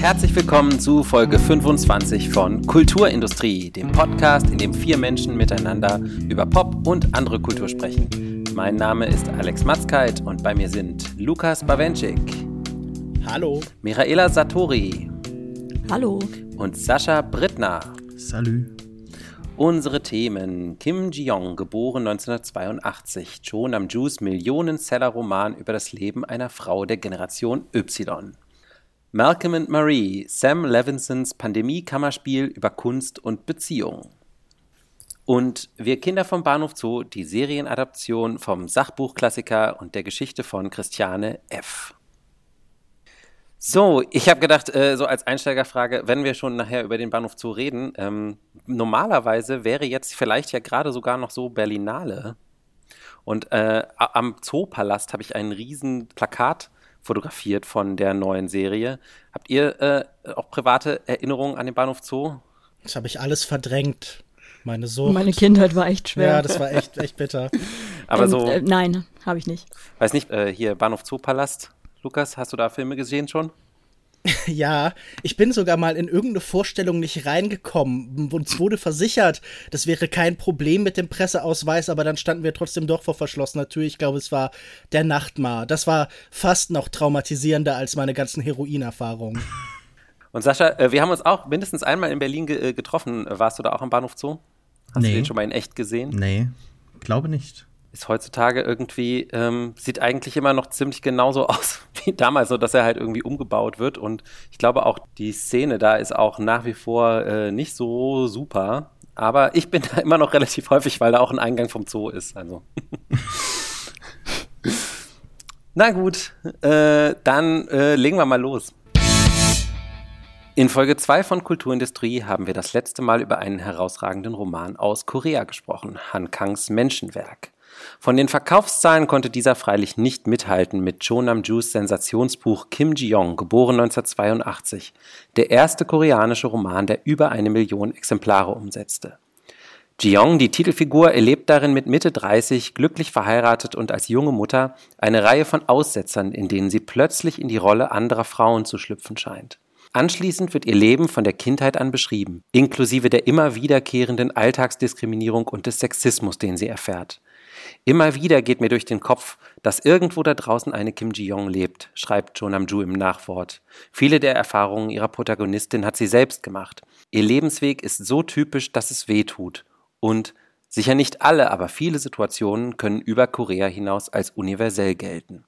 herzlich willkommen zu Folge 25 von Kulturindustrie, dem Podcast, in dem vier Menschen miteinander über Pop und andere Kultur sprechen. Mein Name ist Alex Matzkeit und bei mir sind Lukas Bawenschik. Hallo. Michaela Satori. Hallo. Und Sascha Brittner. Salü. Unsere Themen. Kim Ji-young, geboren 1982. Cho Nam-Jus Millionenseller-Roman über das Leben einer Frau der Generation Y. Malcolm and Marie, Sam Levinsons Pandemie-Kammerspiel über Kunst und Beziehung. Und Wir Kinder vom Bahnhof Zoo, die Serienadaption vom Sachbuchklassiker und der Geschichte von Christiane F. So, ich habe gedacht, äh, so als Einsteigerfrage, wenn wir schon nachher über den Bahnhof Zoo reden, ähm, normalerweise wäre jetzt vielleicht ja gerade sogar noch so Berlinale. Und äh, am Zoopalast habe ich ein riesen Plakat fotografiert von der neuen Serie. Habt ihr äh, auch private Erinnerungen an den Bahnhof Zoo? Das habe ich alles verdrängt. Meine Sucht. Meine Kindheit war echt schwer. Ja, das war echt, echt bitter. Aber so. Äh, nein, habe ich nicht. Weiß nicht, äh, hier Bahnhof Zoo Palast. Lukas, hast du da Filme gesehen schon? Ja, ich bin sogar mal in irgendeine Vorstellung nicht reingekommen. Uns wurde versichert, das wäre kein Problem mit dem Presseausweis, aber dann standen wir trotzdem doch vor verschlossener Tür. Ich glaube, es war der Nachtmar. Das war fast noch traumatisierender als meine ganzen Heroinerfahrungen. Und Sascha, äh, wir haben uns auch mindestens einmal in Berlin ge äh, getroffen. Warst du da auch am Bahnhof Zoo? Hast nee. du den schon mal in echt gesehen? Nee, glaube nicht ist heutzutage irgendwie, ähm, sieht eigentlich immer noch ziemlich genauso aus wie damals, so dass er halt irgendwie umgebaut wird. Und ich glaube auch, die Szene da ist auch nach wie vor äh, nicht so super. Aber ich bin da immer noch relativ häufig, weil da auch ein Eingang vom Zoo ist. Also. Na gut, äh, dann äh, legen wir mal los. In Folge 2 von Kulturindustrie haben wir das letzte Mal über einen herausragenden Roman aus Korea gesprochen, Han Kangs Menschenwerk. Von den Verkaufszahlen konnte dieser freilich nicht mithalten mit Cho Nam-Jus Sensationsbuch Kim Ji-young, geboren 1982, der erste koreanische Roman, der über eine Million Exemplare umsetzte. Ji-young, die Titelfigur, erlebt darin mit Mitte 30, glücklich verheiratet und als junge Mutter, eine Reihe von Aussetzern, in denen sie plötzlich in die Rolle anderer Frauen zu schlüpfen scheint. Anschließend wird ihr Leben von der Kindheit an beschrieben, inklusive der immer wiederkehrenden Alltagsdiskriminierung und des Sexismus, den sie erfährt. Immer wieder geht mir durch den Kopf, dass irgendwo da draußen eine Kim Ji-young lebt, schreibt Jo Nam-ju im Nachwort. Viele der Erfahrungen ihrer Protagonistin hat sie selbst gemacht. Ihr Lebensweg ist so typisch, dass es weh tut. Und sicher nicht alle, aber viele Situationen können über Korea hinaus als universell gelten.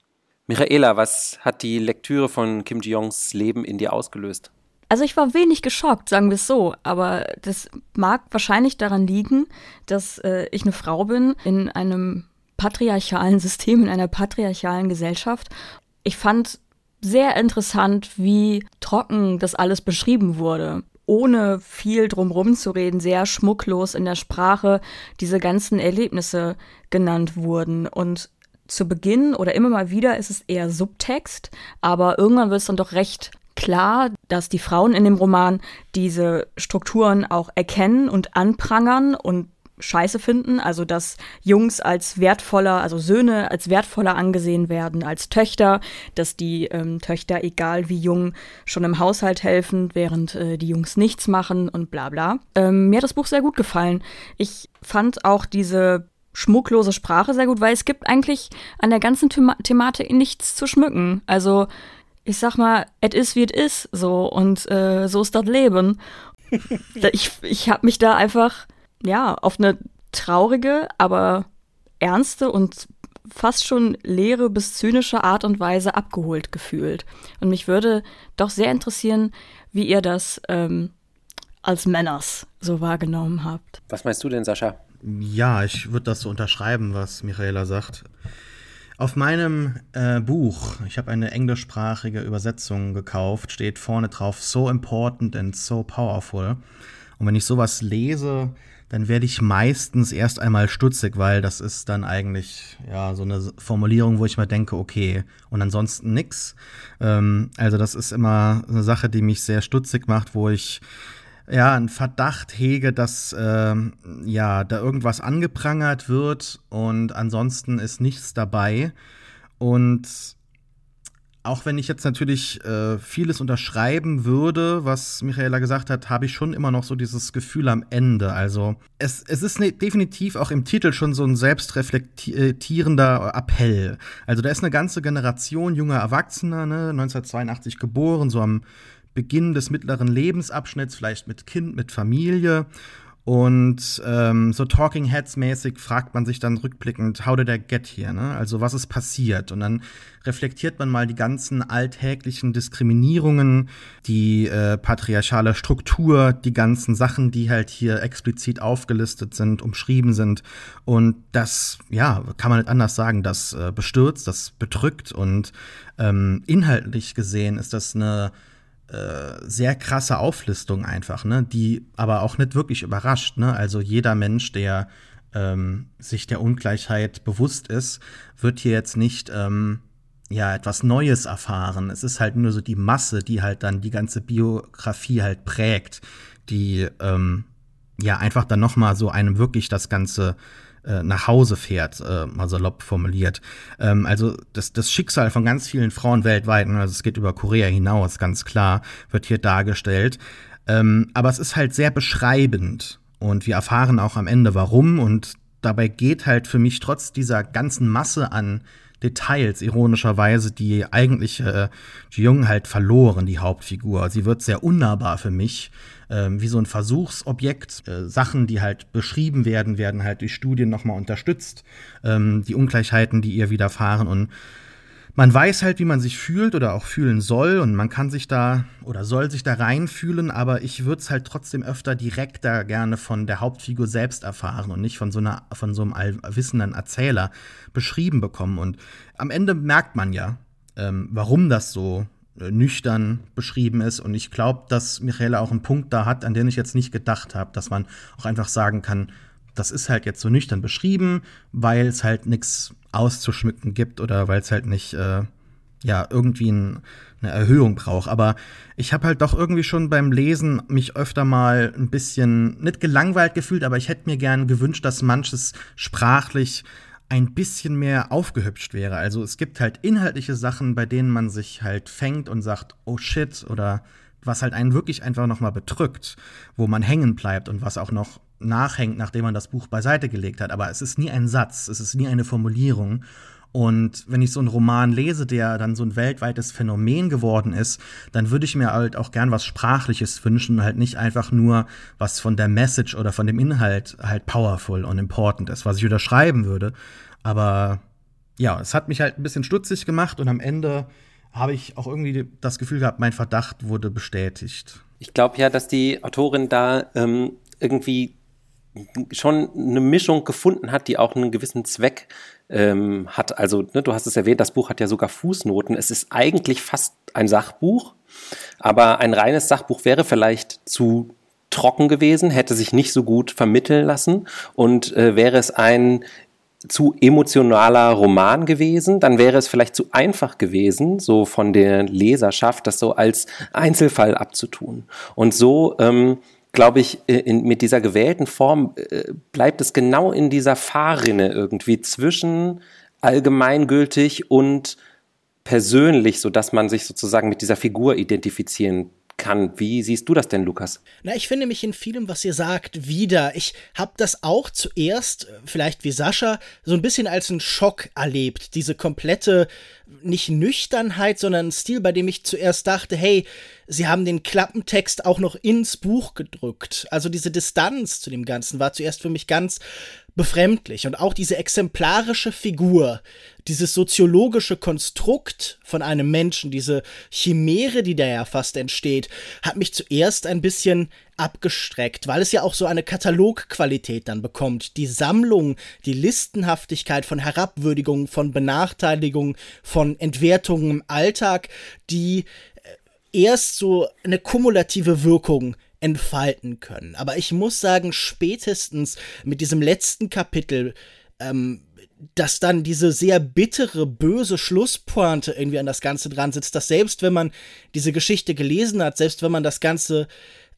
Michaela, was hat die Lektüre von Kim Ji-yongs Leben in dir ausgelöst? Also ich war wenig geschockt, sagen wir es so, aber das mag wahrscheinlich daran liegen, dass äh, ich eine Frau bin in einem patriarchalen System, in einer patriarchalen Gesellschaft. Ich fand sehr interessant, wie trocken das alles beschrieben wurde ohne viel drumrum zu reden, sehr schmucklos in der Sprache diese ganzen Erlebnisse genannt wurden. Und zu Beginn oder immer mal wieder ist es eher Subtext, aber irgendwann wird es dann doch recht klar, dass die Frauen in dem Roman diese Strukturen auch erkennen und anprangern und scheiße finden, also dass Jungs als wertvoller, also Söhne als wertvoller angesehen werden als Töchter, dass die ähm, Töchter, egal wie jung, schon im Haushalt helfen, während äh, die Jungs nichts machen und bla bla. Ähm, mir hat das Buch sehr gut gefallen. Ich fand auch diese schmucklose Sprache sehr gut, weil es gibt eigentlich an der ganzen Thema Thematik nichts zu schmücken. Also ich sag mal, et is wie et is, so und äh, so ist das Leben. ich ich habe mich da einfach, ja, auf eine traurige, aber ernste und fast schon leere bis zynische Art und Weise abgeholt gefühlt. Und mich würde doch sehr interessieren, wie ihr das ähm, als Männers so wahrgenommen habt. Was meinst du denn, Sascha? Ja, ich würde das so unterschreiben, was Michaela sagt. Auf meinem äh, Buch, ich habe eine englischsprachige Übersetzung gekauft, steht vorne drauf So important and so powerful. Und wenn ich sowas lese, dann werde ich meistens erst einmal stutzig, weil das ist dann eigentlich ja so eine Formulierung, wo ich mir denke, okay, und ansonsten nix. Ähm, also das ist immer eine Sache, die mich sehr stutzig macht, wo ich ja, einen Verdacht hege, dass ähm, ja, da irgendwas angeprangert wird und ansonsten ist nichts dabei. Und auch wenn ich jetzt natürlich äh, vieles unterschreiben würde, was Michaela gesagt hat, habe ich schon immer noch so dieses Gefühl am Ende. Also es, es ist ne, definitiv auch im Titel schon so ein selbstreflektierender Appell. Also da ist eine ganze Generation junger Erwachsener, ne, 1982 geboren, so am Beginn des mittleren Lebensabschnitts, vielleicht mit Kind, mit Familie. Und ähm, so Talking Heads mäßig fragt man sich dann rückblickend, how did I get here? Ne? Also was ist passiert? Und dann reflektiert man mal die ganzen alltäglichen Diskriminierungen, die äh, patriarchale Struktur, die ganzen Sachen, die halt hier explizit aufgelistet sind, umschrieben sind. Und das, ja, kann man nicht anders sagen, das äh, bestürzt, das bedrückt. Und ähm, inhaltlich gesehen ist das eine äh, sehr krasse Auflistung einfach, ne, die aber auch nicht wirklich überrascht, ne? Also jeder Mensch, der ähm, sich der Ungleichheit bewusst ist, wird hier jetzt nicht ähm, ja etwas Neues erfahren. Es ist halt nur so die Masse, die halt dann die ganze Biografie halt prägt, die ähm, ja einfach dann noch mal so einem wirklich das ganze äh, nach Hause fährt, äh, mal salopp formuliert. Ähm, also das, das Schicksal von ganz vielen Frauen weltweit, ne, also es geht über Korea hinaus, ganz klar, wird hier dargestellt. Ähm, aber es ist halt sehr beschreibend und wir erfahren auch am Ende warum und dabei geht halt für mich trotz dieser ganzen Masse an Details, ironischerweise, die eigentliche äh, Jung halt verloren, die Hauptfigur. Sie wird sehr unnahbar für mich wie so ein Versuchsobjekt. Äh, Sachen, die halt beschrieben werden, werden halt durch Studien nochmal unterstützt. Ähm, die Ungleichheiten, die ihr widerfahren und man weiß halt, wie man sich fühlt oder auch fühlen soll und man kann sich da oder soll sich da reinfühlen, aber ich würde es halt trotzdem öfter direkter gerne von der Hauptfigur selbst erfahren und nicht von so einer von so einem allwissenden Erzähler beschrieben bekommen. Und am Ende merkt man ja, ähm, warum das so nüchtern beschrieben ist. Und ich glaube, dass Michaela auch einen Punkt da hat, an den ich jetzt nicht gedacht habe, dass man auch einfach sagen kann, das ist halt jetzt so nüchtern beschrieben, weil es halt nichts auszuschmücken gibt oder weil es halt nicht äh, ja irgendwie ein, eine Erhöhung braucht. Aber ich habe halt doch irgendwie schon beim Lesen mich öfter mal ein bisschen nicht gelangweilt gefühlt, aber ich hätte mir gern gewünscht, dass manches sprachlich ein bisschen mehr aufgehübscht wäre. Also es gibt halt inhaltliche Sachen, bei denen man sich halt fängt und sagt, oh shit, oder was halt einen wirklich einfach noch mal bedrückt, wo man hängen bleibt und was auch noch nachhängt, nachdem man das Buch beiseite gelegt hat. Aber es ist nie ein Satz, es ist nie eine Formulierung. Und wenn ich so einen Roman lese, der dann so ein weltweites Phänomen geworden ist, dann würde ich mir halt auch gern was Sprachliches wünschen, halt nicht einfach nur was von der Message oder von dem Inhalt halt powerful und important ist, was ich unterschreiben würde. Aber ja, es hat mich halt ein bisschen stutzig gemacht und am Ende habe ich auch irgendwie das Gefühl gehabt, mein Verdacht wurde bestätigt. Ich glaube ja, dass die Autorin da ähm, irgendwie schon eine Mischung gefunden hat, die auch einen gewissen Zweck ähm, hat. Also, ne, du hast es erwähnt, das Buch hat ja sogar Fußnoten. Es ist eigentlich fast ein Sachbuch, aber ein reines Sachbuch wäre vielleicht zu trocken gewesen, hätte sich nicht so gut vermitteln lassen und äh, wäre es ein zu emotionaler Roman gewesen, dann wäre es vielleicht zu einfach gewesen, so von der Leserschaft, das so als Einzelfall abzutun. Und so ähm, glaube ich, äh, in, mit dieser gewählten Form äh, bleibt es genau in dieser Fahrrinne irgendwie zwischen allgemeingültig und persönlich, so dass man sich sozusagen mit dieser Figur identifizieren kann. Wie siehst du das denn, Lukas? Na, ich finde mich in vielem, was ihr sagt, wieder. Ich habe das auch zuerst, vielleicht wie Sascha, so ein bisschen als einen Schock erlebt. Diese komplette, nicht Nüchternheit, sondern ein Stil, bei dem ich zuerst dachte, hey, sie haben den Klappentext auch noch ins Buch gedrückt. Also diese Distanz zu dem Ganzen war zuerst für mich ganz befremdlich. Und auch diese exemplarische Figur, dieses soziologische Konstrukt von einem Menschen, diese Chimäre, die da ja fast entsteht, hat mich zuerst ein bisschen abgestreckt, weil es ja auch so eine Katalogqualität dann bekommt. Die Sammlung, die Listenhaftigkeit von Herabwürdigungen, von Benachteiligungen, von Entwertungen im Alltag, die erst so eine kumulative Wirkung entfalten können. Aber ich muss sagen, spätestens mit diesem letzten Kapitel, ähm, dass dann diese sehr bittere, böse Schlusspointe irgendwie an das Ganze dran sitzt, dass selbst wenn man diese Geschichte gelesen hat, selbst wenn man das Ganze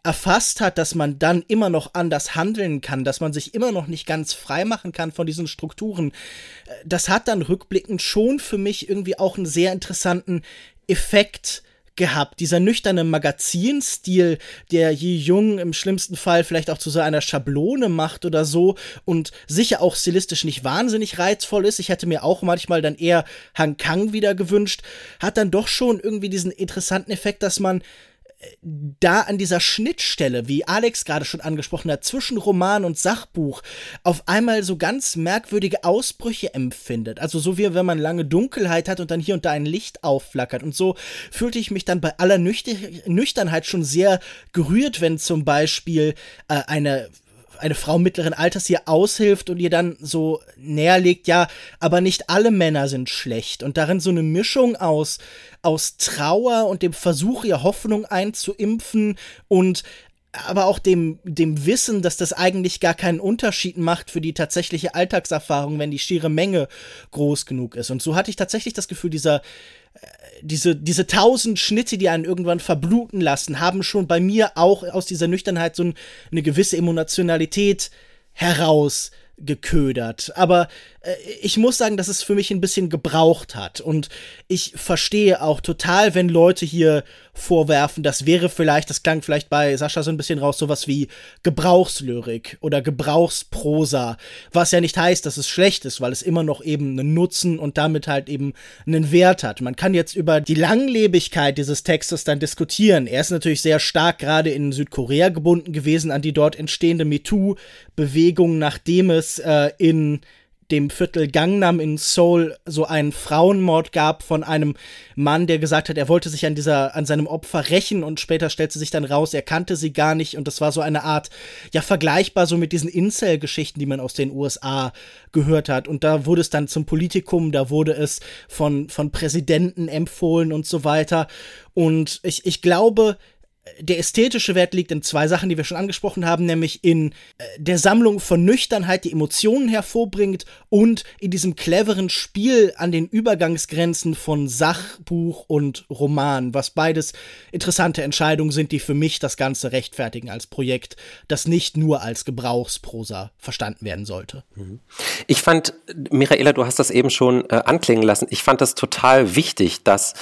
erfasst hat, dass man dann immer noch anders handeln kann, dass man sich immer noch nicht ganz frei machen kann von diesen Strukturen. Das hat dann rückblickend schon für mich irgendwie auch einen sehr interessanten Effekt gehabt. Dieser nüchterne Magazinstil, der Yi Jung im schlimmsten Fall vielleicht auch zu so einer Schablone macht oder so und sicher auch stilistisch nicht wahnsinnig reizvoll ist. Ich hätte mir auch manchmal dann eher Han Kang wieder gewünscht. Hat dann doch schon irgendwie diesen interessanten Effekt, dass man da an dieser Schnittstelle, wie Alex gerade schon angesprochen hat, zwischen Roman und Sachbuch auf einmal so ganz merkwürdige Ausbrüche empfindet. Also so wie wenn man lange Dunkelheit hat und dann hier und da ein Licht aufflackert. Und so fühlte ich mich dann bei aller Nüchternheit schon sehr gerührt, wenn zum Beispiel äh, eine eine Frau mittleren Alters hier aushilft und ihr dann so näher legt, ja, aber nicht alle Männer sind schlecht. Und darin so eine Mischung aus, aus Trauer und dem Versuch, ihr Hoffnung einzuimpfen und aber auch dem, dem Wissen, dass das eigentlich gar keinen Unterschied macht für die tatsächliche Alltagserfahrung, wenn die schiere Menge groß genug ist. Und so hatte ich tatsächlich das Gefühl, dieser, diese, diese tausend Schnitte, die einen irgendwann verbluten lassen, haben schon bei mir auch aus dieser Nüchternheit so eine gewisse Emotionalität herausgeködert. Aber ich muss sagen, dass es für mich ein bisschen gebraucht hat. Und ich verstehe auch total, wenn Leute hier vorwerfen, das wäre vielleicht, das klang vielleicht bei Sascha so ein bisschen raus, sowas wie Gebrauchslyrik oder Gebrauchsprosa, was ja nicht heißt, dass es schlecht ist, weil es immer noch eben einen Nutzen und damit halt eben einen Wert hat. Man kann jetzt über die Langlebigkeit dieses Textes dann diskutieren. Er ist natürlich sehr stark gerade in Südkorea gebunden gewesen an die dort entstehende MeToo-Bewegung, nachdem es äh, in dem Viertel Gangnam in Seoul so einen Frauenmord gab von einem Mann, der gesagt hat, er wollte sich an dieser, an seinem Opfer rächen und später stellte sich dann raus, er kannte sie gar nicht und das war so eine Art, ja, vergleichbar so mit diesen Incel-Geschichten, die man aus den USA gehört hat. Und da wurde es dann zum Politikum, da wurde es von, von Präsidenten empfohlen und so weiter. Und ich, ich glaube, der ästhetische Wert liegt in zwei Sachen, die wir schon angesprochen haben, nämlich in äh, der Sammlung von Nüchternheit, die Emotionen hervorbringt und in diesem cleveren Spiel an den Übergangsgrenzen von Sachbuch und Roman, was beides interessante Entscheidungen sind, die für mich das Ganze rechtfertigen als Projekt, das nicht nur als Gebrauchsprosa verstanden werden sollte. Mhm. Ich fand, Michaela, du hast das eben schon äh, anklingen lassen, ich fand das total wichtig, dass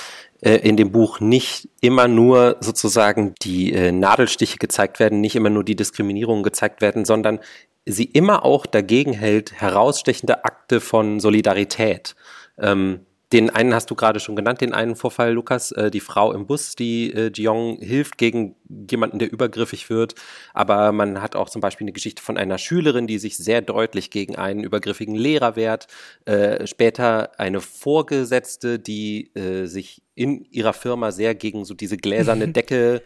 äh, in dem Buch nicht immer nur sozusagen die äh, Nadelstiche gezeigt werden, nicht immer nur die Diskriminierungen gezeigt werden, sondern sie immer auch dagegen hält, herausstechende Akte von Solidarität. Ähm, den einen hast du gerade schon genannt, den einen Vorfall, Lukas, äh, die Frau im Bus, die äh, Jiong hilft gegen jemanden, der übergriffig wird. Aber man hat auch zum Beispiel eine Geschichte von einer Schülerin, die sich sehr deutlich gegen einen übergriffigen Lehrer wehrt. Äh, später eine Vorgesetzte, die äh, sich in ihrer Firma sehr gegen so diese gläserne Decke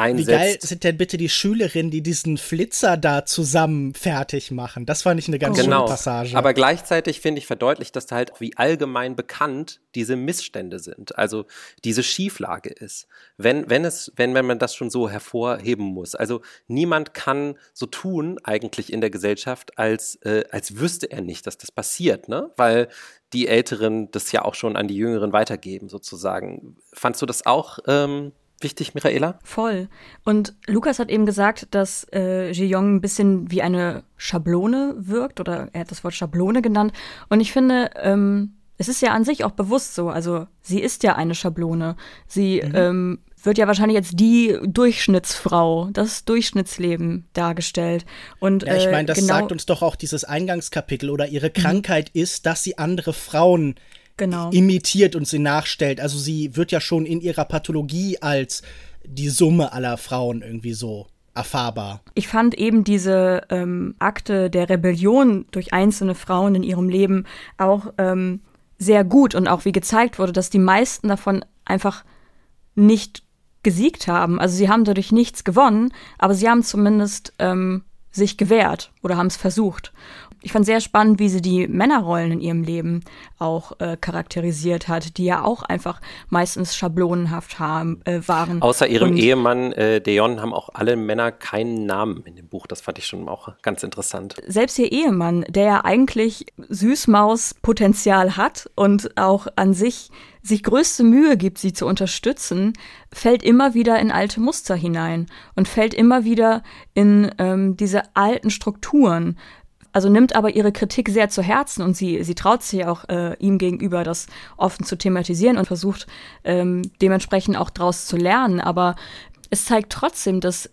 einsetzt. Wie geil sind denn bitte die Schülerinnen, die diesen Flitzer da zusammen fertig machen? Das fand ich eine ganz genau. schöne Passage. Aber gleichzeitig finde ich verdeutlicht, dass da halt wie allgemein bekannt diese Missstände sind, also diese Schieflage ist. Wenn, wenn es, wenn, wenn man das schon so hervorheben muss. Also niemand kann so tun, eigentlich in der Gesellschaft, als, äh, als wüsste er nicht, dass das passiert, ne? Weil die Älteren das ja auch schon an die Jüngeren weitergeben, sozusagen. Fandst du das auch ähm, wichtig, Michaela? Voll. Und Lukas hat eben gesagt, dass äh, Ji-Young ein bisschen wie eine Schablone wirkt, oder er hat das Wort Schablone genannt. Und ich finde, ähm, es ist ja an sich auch bewusst so. Also sie ist ja eine Schablone. Sie mhm. ähm, wird ja wahrscheinlich jetzt die Durchschnittsfrau, das Durchschnittsleben dargestellt. Und, ja, ich meine, das äh, genau sagt uns doch auch dieses Eingangskapitel oder ihre. Krankheit mhm. ist, dass sie andere Frauen genau. imitiert und sie nachstellt. Also sie wird ja schon in ihrer Pathologie als die Summe aller Frauen irgendwie so erfahrbar. Ich fand eben diese ähm, Akte der Rebellion durch einzelne Frauen in ihrem Leben auch ähm, sehr gut und auch wie gezeigt wurde, dass die meisten davon einfach nicht gesiegt haben. Also sie haben dadurch nichts gewonnen, aber sie haben zumindest ähm, sich gewehrt oder haben es versucht ich fand sehr spannend, wie sie die Männerrollen in ihrem Leben auch äh, charakterisiert hat, die ja auch einfach meistens schablonenhaft haben, äh, waren. Außer ihrem Und, Ehemann äh, Deon haben auch alle Männer keinen Namen in dem Buch. Das fand ich schon auch ganz interessant. Selbst ihr Ehemann, der ja eigentlich Süßmaus-Potenzial hat und auch an sich sich größte Mühe gibt, sie zu unterstützen, fällt immer wieder in alte Muster hinein und fällt immer wieder in ähm, diese alten Strukturen, also nimmt aber ihre Kritik sehr zu Herzen und sie, sie traut sich auch äh, ihm gegenüber, das offen zu thematisieren und versucht ähm, dementsprechend auch daraus zu lernen. Aber es zeigt trotzdem, dass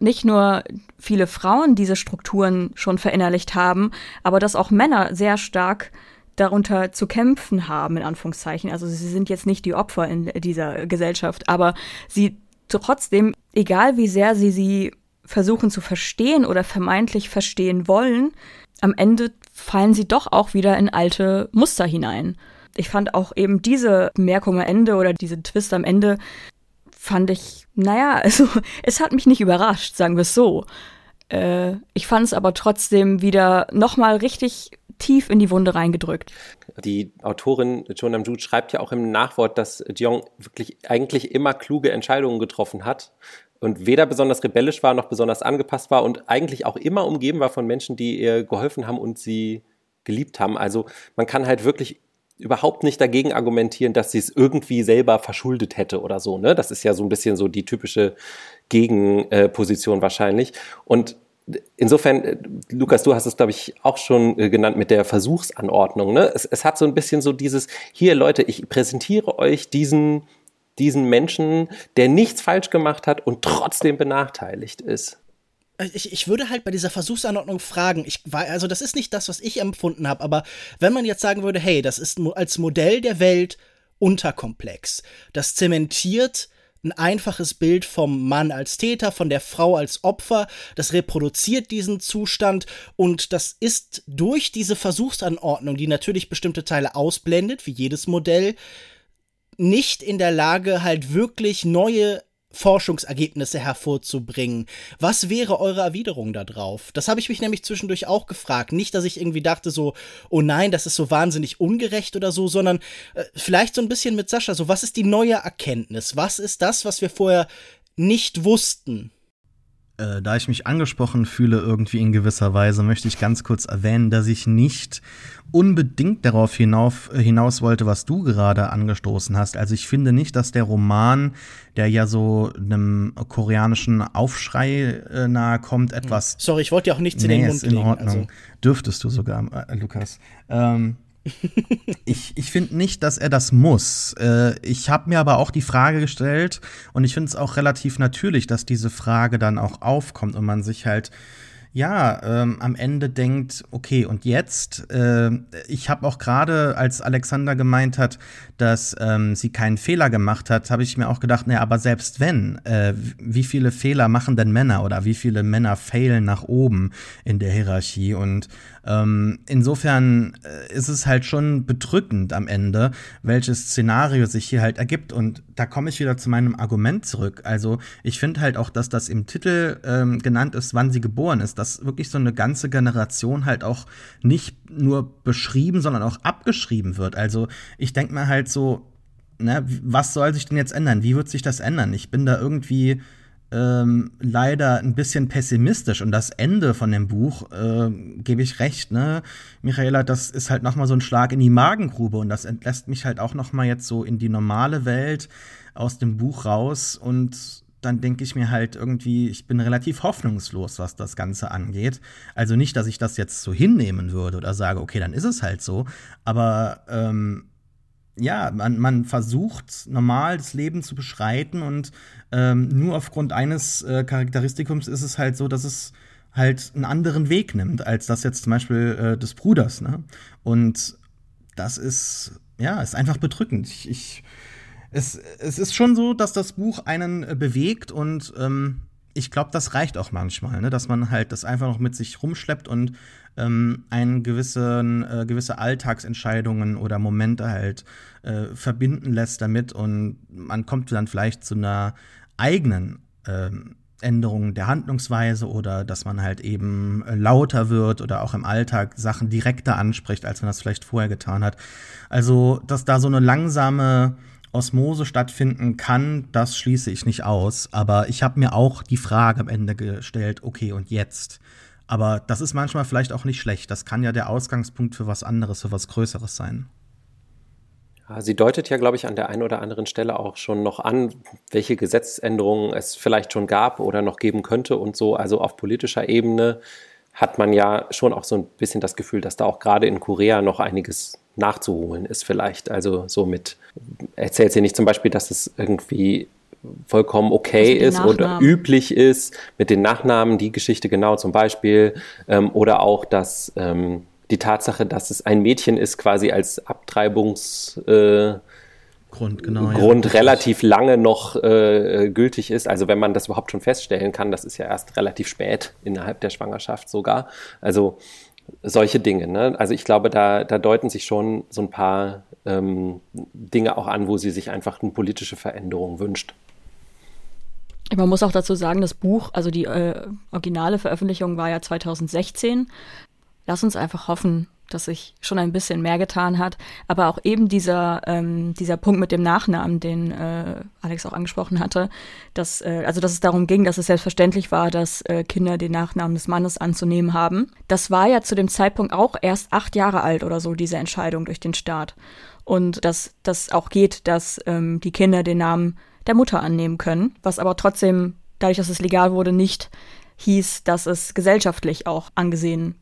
nicht nur viele Frauen diese Strukturen schon verinnerlicht haben, aber dass auch Männer sehr stark darunter zu kämpfen haben, in Anführungszeichen. Also sie sind jetzt nicht die Opfer in dieser Gesellschaft, aber sie trotzdem, egal wie sehr sie sie versuchen zu verstehen oder vermeintlich verstehen wollen, am Ende fallen sie doch auch wieder in alte Muster hinein. Ich fand auch eben diese Bemerkung am Ende oder diese Twist am Ende fand ich, naja, also es hat mich nicht überrascht, sagen wir es so. Äh, ich fand es aber trotzdem wieder nochmal richtig tief in die Wunde reingedrückt. Die Autorin Joan Namjoon schreibt ja auch im Nachwort, dass Jeong wirklich eigentlich immer kluge Entscheidungen getroffen hat und weder besonders rebellisch war noch besonders angepasst war und eigentlich auch immer umgeben war von Menschen, die ihr geholfen haben und sie geliebt haben. Also man kann halt wirklich überhaupt nicht dagegen argumentieren, dass sie es irgendwie selber verschuldet hätte oder so. Ne? Das ist ja so ein bisschen so die typische Gegenposition wahrscheinlich. Und insofern, äh, Lukas, du hast es, glaube ich, auch schon äh, genannt mit der Versuchsanordnung. Ne? Es, es hat so ein bisschen so dieses, hier Leute, ich präsentiere euch diesen, diesen Menschen, der nichts falsch gemacht hat und trotzdem benachteiligt ist. Ich, ich würde halt bei dieser Versuchsanordnung fragen, ich also das ist nicht das, was ich empfunden habe, aber wenn man jetzt sagen würde, hey, das ist als Modell der Welt unterkomplex, das zementiert ein einfaches Bild vom Mann als Täter, von der Frau als Opfer, das reproduziert diesen Zustand. Und das ist durch diese Versuchsanordnung, die natürlich bestimmte Teile ausblendet, wie jedes Modell, nicht in der Lage, halt wirklich neue Forschungsergebnisse hervorzubringen. Was wäre eure Erwiderung darauf? Das habe ich mich nämlich zwischendurch auch gefragt. Nicht, dass ich irgendwie dachte so, oh nein, das ist so wahnsinnig ungerecht oder so, sondern äh, vielleicht so ein bisschen mit Sascha, so was ist die neue Erkenntnis? Was ist das, was wir vorher nicht wussten? Äh, da ich mich angesprochen fühle irgendwie in gewisser Weise, möchte ich ganz kurz erwähnen, dass ich nicht unbedingt darauf hinauf, äh, hinaus wollte, was du gerade angestoßen hast. Also ich finde nicht, dass der Roman, der ja so einem koreanischen Aufschrei äh, nahe kommt, etwas. Sorry, ich wollte ja auch nichts in nee, den Mund ist in legen. Ordnung. Also. Dürftest du sogar, äh, Lukas. Ähm, ich ich finde nicht, dass er das muss. Äh, ich habe mir aber auch die Frage gestellt und ich finde es auch relativ natürlich, dass diese Frage dann auch aufkommt und man sich halt ja, ähm, am Ende denkt, okay, und jetzt? Äh, ich habe auch gerade, als Alexander gemeint hat, dass ähm, sie keinen Fehler gemacht hat, habe ich mir auch gedacht, naja, aber selbst wenn, äh, wie viele Fehler machen denn Männer oder wie viele Männer failen nach oben in der Hierarchie? Und ähm, insofern äh, ist es halt schon bedrückend am Ende, welches Szenario sich hier halt ergibt. Und da komme ich wieder zu meinem Argument zurück. Also ich finde halt auch, dass das im Titel ähm, genannt ist, wann sie geboren ist, dass wirklich so eine ganze Generation halt auch nicht nur beschrieben, sondern auch abgeschrieben wird. Also ich denke mir halt so, ne, was soll sich denn jetzt ändern? Wie wird sich das ändern? Ich bin da irgendwie ähm, leider ein bisschen pessimistisch. Und das Ende von dem Buch äh, gebe ich recht, ne, Michaela, das ist halt noch mal so ein Schlag in die Magengrube. Und das entlässt mich halt auch noch mal jetzt so in die normale Welt aus dem Buch raus. Und dann denke ich mir halt irgendwie, ich bin relativ hoffnungslos, was das Ganze angeht. Also nicht, dass ich das jetzt so hinnehmen würde oder sage, okay, dann ist es halt so, aber ähm, ja, man, man versucht normal das Leben zu beschreiten und ähm, nur aufgrund eines äh, Charakteristikums ist es halt so, dass es halt einen anderen Weg nimmt, als das jetzt zum Beispiel äh, des Bruders. Ne? Und das ist, ja, ist einfach bedrückend. Ich, ich, es, es ist schon so, dass das Buch einen äh, bewegt und ähm, ich glaube, das reicht auch manchmal, ne? dass man halt das einfach noch mit sich rumschleppt und ähm, einen gewissen, äh, gewisse Alltagsentscheidungen oder Momente halt äh, verbinden lässt damit und man kommt dann vielleicht zu einer eigenen äh, Änderung der Handlungsweise oder dass man halt eben äh, lauter wird oder auch im Alltag Sachen direkter anspricht, als man das vielleicht vorher getan hat. Also, dass da so eine langsame Osmose stattfinden kann, das schließe ich nicht aus. Aber ich habe mir auch die Frage am Ende gestellt, okay, und jetzt? Aber das ist manchmal vielleicht auch nicht schlecht. Das kann ja der Ausgangspunkt für was anderes, für was Größeres sein. Sie deutet ja, glaube ich, an der einen oder anderen Stelle auch schon noch an, welche Gesetzesänderungen es vielleicht schon gab oder noch geben könnte und so. Also auf politischer Ebene hat man ja schon auch so ein bisschen das Gefühl, dass da auch gerade in Korea noch einiges nachzuholen ist vielleicht. Also so mit, erzählt sie nicht zum Beispiel, dass es irgendwie vollkommen okay ist oder üblich ist mit den Nachnamen, die Geschichte genau zum Beispiel, ähm, oder auch, dass ähm, die Tatsache, dass es ein Mädchen ist, quasi als Abtreibungs äh, Grund, genau, Grund ja. relativ lange noch äh, gültig ist. Also wenn man das überhaupt schon feststellen kann, das ist ja erst relativ spät innerhalb der Schwangerschaft sogar. Also solche Dinge. Ne? Also ich glaube, da, da deuten sich schon so ein paar ähm, Dinge auch an, wo sie sich einfach eine politische Veränderung wünscht. Man muss auch dazu sagen, das Buch, also die äh, originale Veröffentlichung war ja 2016. Lass uns einfach hoffen, dass sich schon ein bisschen mehr getan hat. Aber auch eben dieser, ähm, dieser Punkt mit dem Nachnamen, den äh, Alex auch angesprochen hatte, dass, äh, also dass es darum ging, dass es selbstverständlich war, dass äh, Kinder den Nachnamen des Mannes anzunehmen haben. Das war ja zu dem Zeitpunkt auch erst acht Jahre alt oder so, diese Entscheidung durch den Staat. Und dass das auch geht, dass ähm, die Kinder den Namen der Mutter annehmen können, was aber trotzdem, dadurch, dass es legal wurde, nicht hieß, dass es gesellschaftlich auch angesehen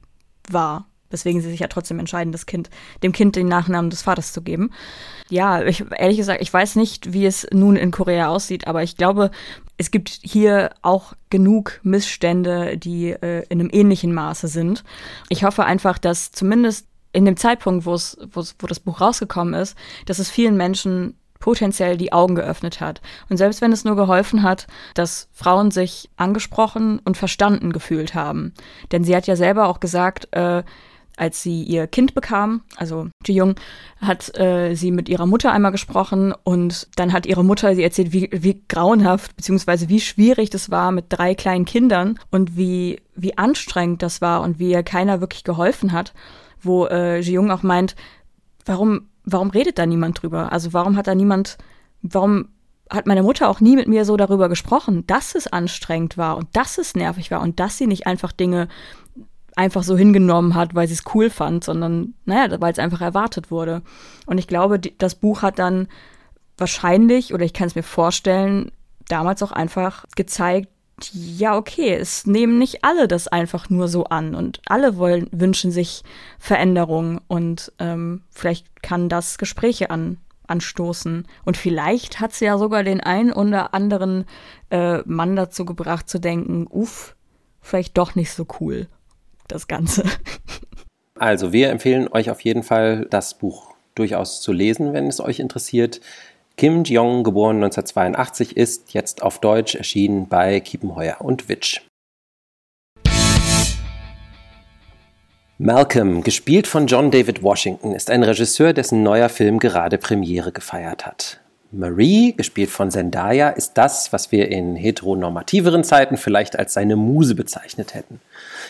war. Weswegen sie sich ja trotzdem entscheiden, das Kind, dem Kind den Nachnamen des Vaters zu geben. Ja, ich, ehrlich gesagt, ich weiß nicht, wie es nun in Korea aussieht, aber ich glaube, es gibt hier auch genug Missstände, die äh, in einem ähnlichen Maße sind. Ich hoffe einfach, dass zumindest in dem Zeitpunkt, wo es, wo das Buch rausgekommen ist, dass es vielen Menschen potenziell die Augen geöffnet hat. Und selbst wenn es nur geholfen hat, dass Frauen sich angesprochen und verstanden gefühlt haben. Denn sie hat ja selber auch gesagt, äh, als sie ihr Kind bekam, also Ji-Young, hat äh, sie mit ihrer Mutter einmal gesprochen und dann hat ihre Mutter sie erzählt, wie, wie grauenhaft beziehungsweise wie schwierig das war mit drei kleinen Kindern und wie, wie anstrengend das war und wie ihr keiner wirklich geholfen hat, wo äh, Ji-Young auch meint, warum warum redet da niemand drüber? Also warum hat da niemand, warum hat meine Mutter auch nie mit mir so darüber gesprochen, dass es anstrengend war und dass es nervig war und dass sie nicht einfach Dinge einfach so hingenommen hat, weil sie es cool fand, sondern naja, weil es einfach erwartet wurde. Und ich glaube, das Buch hat dann wahrscheinlich, oder ich kann es mir vorstellen, damals auch einfach gezeigt, ja, okay, es nehmen nicht alle das einfach nur so an und alle wollen, wünschen sich Veränderung und ähm, vielleicht kann das Gespräche an, anstoßen. Und vielleicht hat es ja sogar den einen oder anderen äh, Mann dazu gebracht zu denken, uff, vielleicht doch nicht so cool, das Ganze. Also wir empfehlen euch auf jeden Fall, das Buch durchaus zu lesen, wenn es euch interessiert. Kim Jong, geboren 1982, ist jetzt auf Deutsch erschienen bei Kiepenheuer und Witsch. Malcolm, gespielt von John David Washington, ist ein Regisseur, dessen neuer Film gerade Premiere gefeiert hat. Marie, gespielt von Zendaya, ist das, was wir in heteronormativeren Zeiten vielleicht als seine Muse bezeichnet hätten.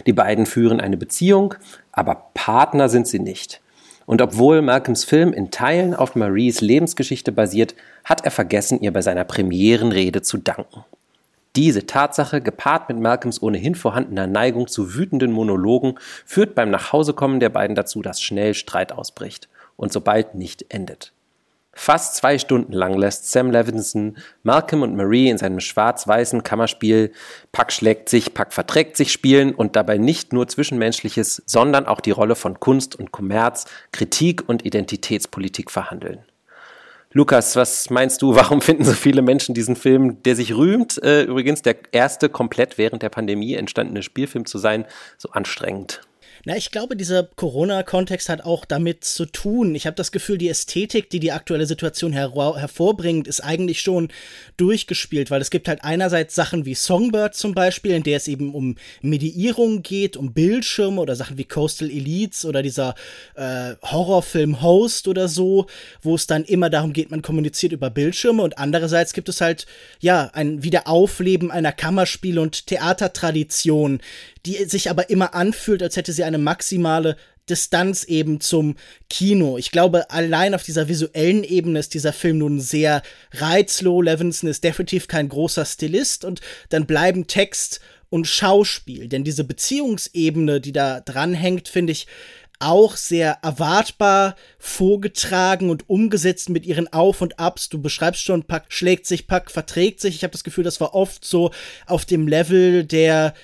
Die beiden führen eine Beziehung, aber Partner sind sie nicht. Und obwohl Malcolms Film in Teilen auf Maries Lebensgeschichte basiert, hat er vergessen, ihr bei seiner Premierenrede zu danken. Diese Tatsache, gepaart mit Malcolms ohnehin vorhandener Neigung zu wütenden Monologen, führt beim Nachhausekommen der beiden dazu, dass schnell Streit ausbricht und sobald nicht endet. Fast zwei Stunden lang lässt Sam Levinson Malcolm und Marie in seinem schwarz-weißen Kammerspiel Pack schlägt sich, Pack verträgt sich spielen und dabei nicht nur Zwischenmenschliches, sondern auch die Rolle von Kunst und Kommerz, Kritik und Identitätspolitik verhandeln. Lukas, was meinst du, warum finden so viele Menschen diesen Film, der sich rühmt, äh, übrigens der erste komplett während der Pandemie entstandene Spielfilm zu sein, so anstrengend? Na, ich glaube, dieser Corona-Kontext hat auch damit zu tun. Ich habe das Gefühl, die Ästhetik, die die aktuelle Situation her hervorbringt, ist eigentlich schon durchgespielt, weil es gibt halt einerseits Sachen wie Songbird zum Beispiel, in der es eben um Mediierung geht, um Bildschirme oder Sachen wie Coastal Elites oder dieser äh, Horrorfilm Host oder so, wo es dann immer darum geht, man kommuniziert über Bildschirme und andererseits gibt es halt, ja, ein Wiederaufleben einer Kammerspiel- und Theatertradition, die sich aber immer anfühlt, als hätte sie eine maximale Distanz eben zum Kino. Ich glaube, allein auf dieser visuellen Ebene ist dieser Film nun sehr reizlos. Levinson ist definitiv kein großer Stilist und dann bleiben Text und Schauspiel. Denn diese Beziehungsebene, die da dranhängt, finde ich auch sehr erwartbar vorgetragen und umgesetzt mit ihren Auf und Abs. Du beschreibst schon, Pack schlägt sich, Pack verträgt sich. Ich habe das Gefühl, das war oft so auf dem Level der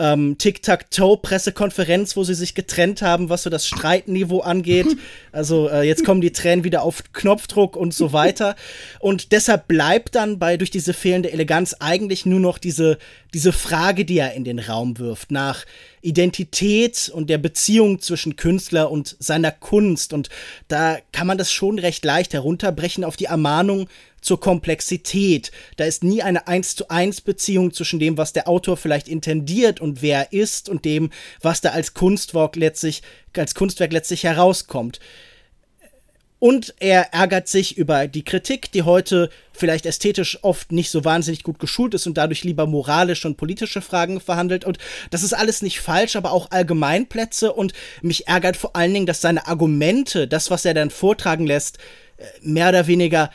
ähm, Tic-Tac-Toe-Pressekonferenz, wo sie sich getrennt haben, was so das Streitniveau angeht. Also äh, jetzt kommen die Tränen wieder auf Knopfdruck und so weiter. Und deshalb bleibt dann bei durch diese fehlende Eleganz eigentlich nur noch diese, diese Frage, die er in den Raum wirft, nach Identität und der Beziehung zwischen Künstler und seiner Kunst. Und da kann man das schon recht leicht herunterbrechen auf die Ermahnung, zur Komplexität. Da ist nie eine eins zu eins Beziehung zwischen dem, was der Autor vielleicht intendiert und wer er ist und dem, was da als Kunstwerk letztlich, als Kunstwerk letztlich herauskommt. Und er ärgert sich über die Kritik, die heute vielleicht ästhetisch oft nicht so wahnsinnig gut geschult ist und dadurch lieber moralische und politische Fragen verhandelt. Und das ist alles nicht falsch, aber auch Allgemeinplätze. Und mich ärgert vor allen Dingen, dass seine Argumente, das, was er dann vortragen lässt, äh, mehr oder weniger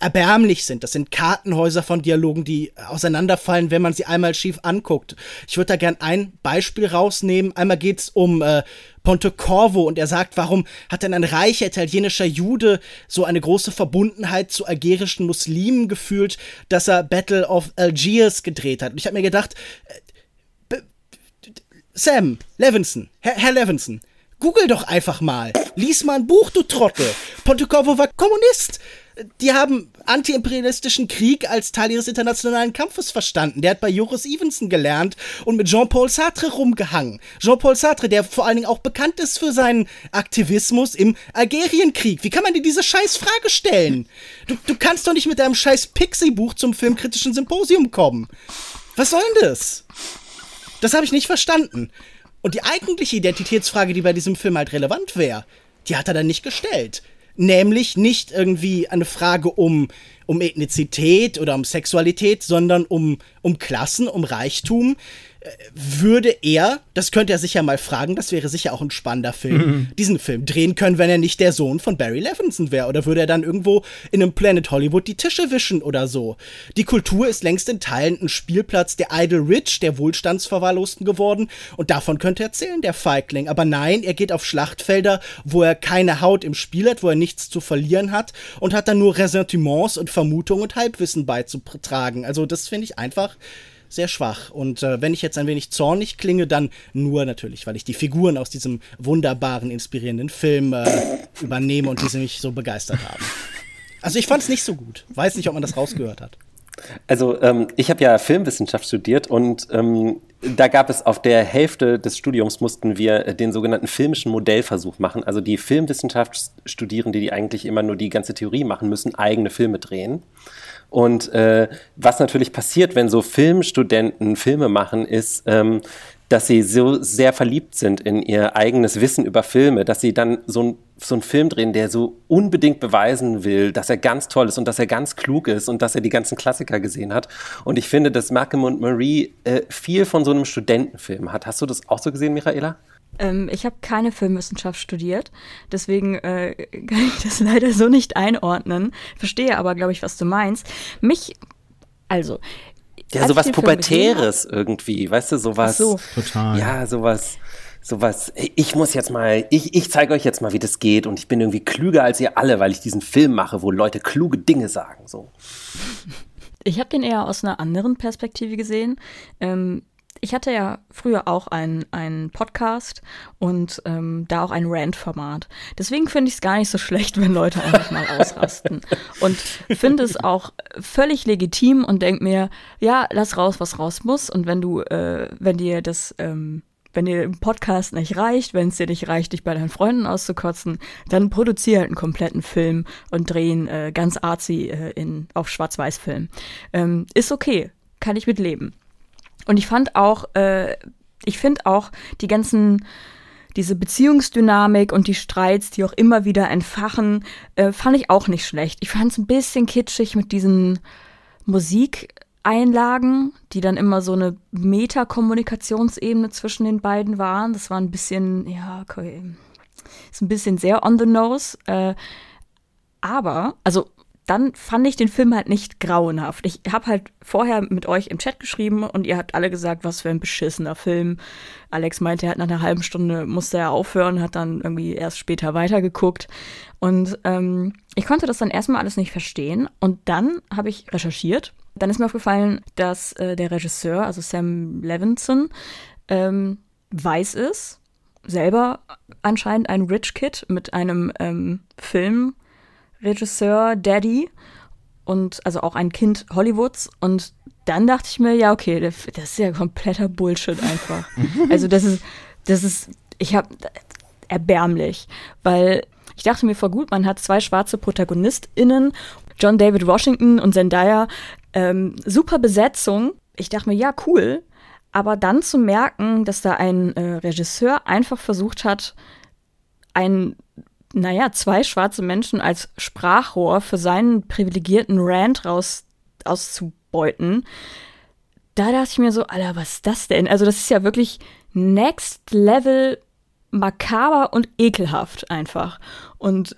erbärmlich sind. Das sind Kartenhäuser von Dialogen, die auseinanderfallen, wenn man sie einmal schief anguckt. Ich würde da gern ein Beispiel rausnehmen. Einmal geht's um äh, Pontecorvo und er sagt, warum hat denn ein reicher italienischer Jude so eine große Verbundenheit zu algerischen Muslimen gefühlt, dass er Battle of Algiers gedreht hat. Und ich habe mir gedacht, äh, Sam Levinson, Herr, Herr Levinson, Google doch einfach mal. Lies mal ein Buch, du Trottel. Pontecorvo war Kommunist die haben antiimperialistischen Krieg als Teil ihres internationalen Kampfes verstanden. Der hat bei Joris Evenson gelernt und mit Jean-Paul Sartre rumgehangen. Jean-Paul Sartre, der vor allen Dingen auch bekannt ist für seinen Aktivismus im Algerienkrieg. Wie kann man dir diese scheiß Frage stellen? Du, du kannst doch nicht mit deinem scheiß Pixie-Buch zum filmkritischen Symposium kommen. Was soll denn das? Das habe ich nicht verstanden. Und die eigentliche Identitätsfrage, die bei diesem Film halt relevant wäre, die hat er dann nicht gestellt nämlich nicht irgendwie eine Frage um, um Ethnizität oder um Sexualität, sondern um, um Klassen, um Reichtum würde er, das könnte er sicher mal fragen, das wäre sicher auch ein spannender Film, mhm. diesen Film drehen können, wenn er nicht der Sohn von Barry Levinson wäre? Oder würde er dann irgendwo in einem Planet Hollywood die Tische wischen oder so? Die Kultur ist längst in Teilen ein Spielplatz der Idle Rich, der Wohlstandsverwahrlosten geworden und davon könnte er erzählen, der Feigling. Aber nein, er geht auf Schlachtfelder, wo er keine Haut im Spiel hat, wo er nichts zu verlieren hat und hat dann nur Ressentiments und Vermutungen und Halbwissen beizutragen. Also das finde ich einfach sehr schwach. Und äh, wenn ich jetzt ein wenig zornig klinge, dann nur natürlich, weil ich die Figuren aus diesem wunderbaren, inspirierenden Film äh, übernehme und diese mich so begeistert haben. Also ich fand es nicht so gut. Weiß nicht, ob man das rausgehört hat. Also ähm, ich habe ja Filmwissenschaft studiert und ähm, da gab es auf der Hälfte des Studiums mussten wir den sogenannten filmischen Modellversuch machen. Also die Filmwissenschaftsstudierende, die eigentlich immer nur die ganze Theorie machen müssen, eigene Filme drehen. Und äh, was natürlich passiert, wenn so Filmstudenten Filme machen, ist, ähm, dass sie so sehr verliebt sind in ihr eigenes Wissen über Filme, dass sie dann so, ein, so einen Film drehen, der so unbedingt beweisen will, dass er ganz toll ist und dass er ganz klug ist und dass er die ganzen Klassiker gesehen hat. Und ich finde, dass Malcolm und Marie äh, viel von so einem Studentenfilm hat. Hast du das auch so gesehen, Michaela? Ähm, ich habe keine Filmwissenschaft studiert, deswegen äh, kann ich das leider so nicht einordnen. Verstehe aber, glaube ich, was du meinst. Mich, also. Ja, sowas Pubertäres irgendwie, weißt du, sowas. so. Total. Ja, sowas sowas, ich muss jetzt mal, ich, ich zeige euch jetzt mal, wie das geht und ich bin irgendwie klüger als ihr alle, weil ich diesen Film mache, wo Leute kluge Dinge sagen. So. Ich habe den eher aus einer anderen Perspektive gesehen. Ähm, ich hatte ja früher auch einen, Podcast und ähm, da auch ein Rant-Format. Deswegen finde ich es gar nicht so schlecht, wenn Leute einfach mal ausrasten. Und finde es auch völlig legitim und denke mir, ja, lass raus, was raus muss. Und wenn du, äh, wenn dir das, ähm, wenn dir im Podcast nicht reicht, wenn es dir nicht reicht, dich bei deinen Freunden auszukotzen, dann produziere halt einen kompletten Film und drehen äh, ganz artsy äh, in, auf Schwarz-Weiß-Film. Ähm, ist okay, kann ich mit leben. Und ich fand auch, äh, ich finde auch die ganzen, diese Beziehungsdynamik und die Streits, die auch immer wieder entfachen, äh, fand ich auch nicht schlecht. Ich fand es ein bisschen kitschig mit diesen Musikeinlagen, die dann immer so eine Metakommunikationsebene zwischen den beiden waren. Das war ein bisschen, ja, okay, ist ein bisschen sehr on the nose. Äh, aber, also dann fand ich den Film halt nicht grauenhaft. Ich habe halt vorher mit euch im Chat geschrieben und ihr habt alle gesagt, was für ein beschissener Film. Alex meinte, er hat nach einer halben Stunde musste er aufhören, hat dann irgendwie erst später weitergeguckt. Und ähm, ich konnte das dann erstmal alles nicht verstehen. Und dann habe ich recherchiert. Dann ist mir aufgefallen, dass äh, der Regisseur, also Sam Levinson, ähm, weiß ist, selber anscheinend ein Rich Kid mit einem ähm, Filmregisseur Daddy und also auch ein Kind Hollywoods und dann dachte ich mir, ja, okay, das ist ja kompletter Bullshit einfach. also das ist, das ist, ich habe erbärmlich, weil ich dachte mir vor gut, man hat zwei schwarze ProtagonistInnen, John David Washington und Zendaya, ähm, super Besetzung. Ich dachte mir, ja, cool. Aber dann zu merken, dass da ein äh, Regisseur einfach versucht hat, ein, naja, zwei schwarze Menschen als Sprachrohr für seinen privilegierten Rant raus auszubeuten, da dachte ich mir so, Alter, was ist das denn? Also, das ist ja wirklich next level makaber und ekelhaft einfach. Und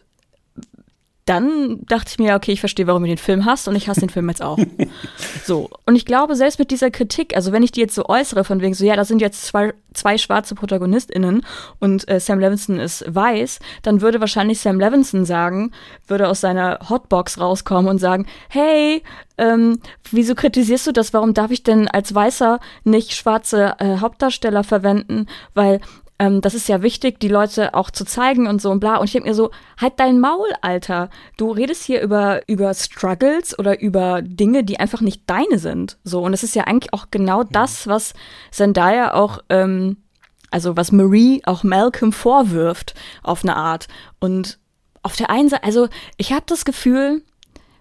dann dachte ich mir, okay, ich verstehe, warum du den Film hast und ich hasse den Film jetzt auch. so. Und ich glaube, selbst mit dieser Kritik, also wenn ich die jetzt so äußere, von wegen so, ja, da sind jetzt zwei, zwei schwarze ProtagonistInnen und äh, Sam Levinson ist weiß, dann würde wahrscheinlich Sam Levinson sagen, würde aus seiner Hotbox rauskommen und sagen, hey, ähm, wieso kritisierst du das? Warum darf ich denn als Weißer nicht schwarze äh, Hauptdarsteller verwenden? Weil ähm, das ist ja wichtig, die Leute auch zu zeigen und so und bla. Und ich denke mir so, halt dein Maul, Alter. Du redest hier über, über Struggles oder über Dinge, die einfach nicht deine sind. So, und es ist ja eigentlich auch genau das, was Zendaya auch, ähm, also was Marie auch Malcolm vorwirft, auf eine Art. Und auf der einen Seite, also ich habe das Gefühl,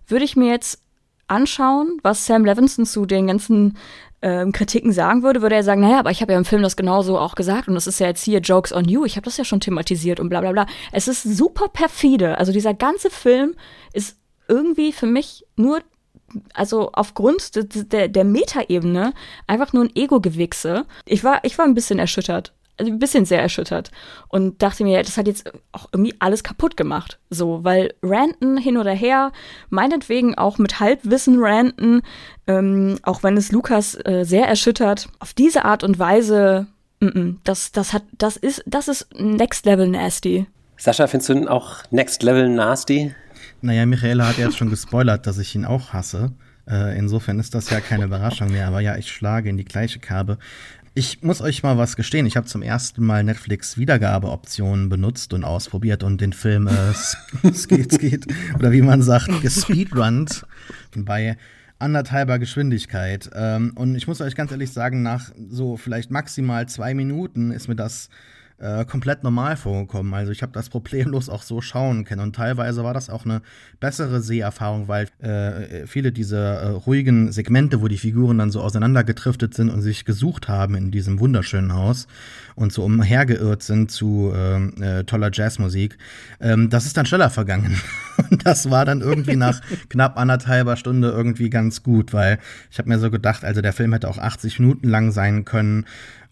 würde ich mir jetzt anschauen, was Sam Levinson zu den ganzen ähm, Kritiken sagen würde, würde er sagen, naja, aber ich habe ja im Film das genauso auch gesagt und das ist ja jetzt hier Jokes on You, ich habe das ja schon thematisiert und bla bla bla. Es ist super perfide. Also dieser ganze Film ist irgendwie für mich nur, also aufgrund de, de, der Metaebene, einfach nur ein Ego-Gewichse. Ich war, ich war ein bisschen erschüttert ein bisschen sehr erschüttert und dachte mir, das hat jetzt auch irgendwie alles kaputt gemacht. So, weil Ranten hin oder her, meinetwegen auch mit Halbwissen ranten, ähm, auch wenn es Lukas äh, sehr erschüttert, auf diese Art und Weise, m -m, das, das hat, das ist, das ist Next Level Nasty. Sascha, findest du ihn auch Next Level Nasty? Naja, Michaela hat ja jetzt schon gespoilert, dass ich ihn auch hasse. Äh, insofern ist das ja keine Überraschung mehr. Aber ja, ich schlage in die gleiche Kerbe. Ich muss euch mal was gestehen. Ich habe zum ersten Mal Netflix Wiedergabeoptionen benutzt und ausprobiert und den Film äh, Skate Skate oder wie man sagt, gespeedrunnt bei anderthalber Geschwindigkeit. Ähm, und ich muss euch ganz ehrlich sagen, nach so vielleicht maximal zwei Minuten ist mir das äh, komplett normal vorgekommen. Also ich habe das problemlos auch so schauen können. Und teilweise war das auch eine bessere Seherfahrung, weil äh, viele dieser äh, ruhigen Segmente, wo die Figuren dann so auseinandergetriftet sind und sich gesucht haben in diesem wunderschönen Haus und so umhergeirrt sind zu ähm, äh, toller Jazzmusik, ähm, das ist dann schneller vergangen. und das war dann irgendwie nach knapp anderthalber Stunde irgendwie ganz gut, weil ich habe mir so gedacht, also der Film hätte auch 80 Minuten lang sein können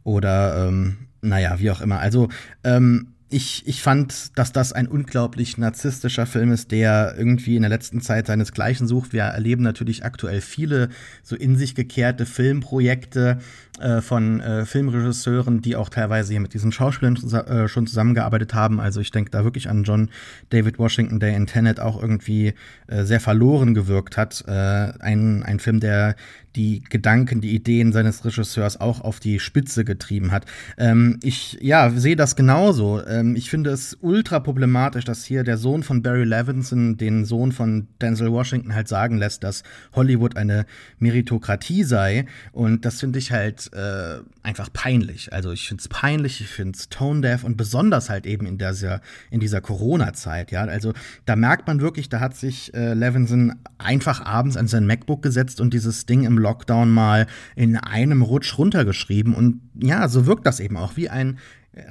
oder ähm, naja, wie auch immer. Also, ähm, ich, ich fand, dass das ein unglaublich narzisstischer Film ist, der irgendwie in der letzten Zeit seinesgleichen sucht. Wir erleben natürlich aktuell viele so in sich gekehrte Filmprojekte äh, von äh, Filmregisseuren, die auch teilweise hier mit diesen Schauspielern äh, schon zusammengearbeitet haben. Also ich denke da wirklich an John David Washington, der in Tenet auch irgendwie äh, sehr verloren gewirkt hat. Äh, ein, ein Film, der die Gedanken, die Ideen seines Regisseurs auch auf die Spitze getrieben hat. Ähm, ich ja, sehe das genauso. Ähm, ich finde es ultra problematisch, dass hier der Sohn von Barry Levinson den Sohn von Denzel Washington halt sagen lässt, dass Hollywood eine Meritokratie sei. Und das finde ich halt äh, einfach peinlich. Also ich finde es peinlich, ich finde es tone-deaf und besonders halt eben in dieser, in dieser Corona-Zeit. Ja, also da merkt man wirklich, da hat sich äh, Levinson einfach abends an sein MacBook gesetzt und dieses Ding im Lockdown mal in einem Rutsch runtergeschrieben. Und ja, so wirkt das eben auch wie ein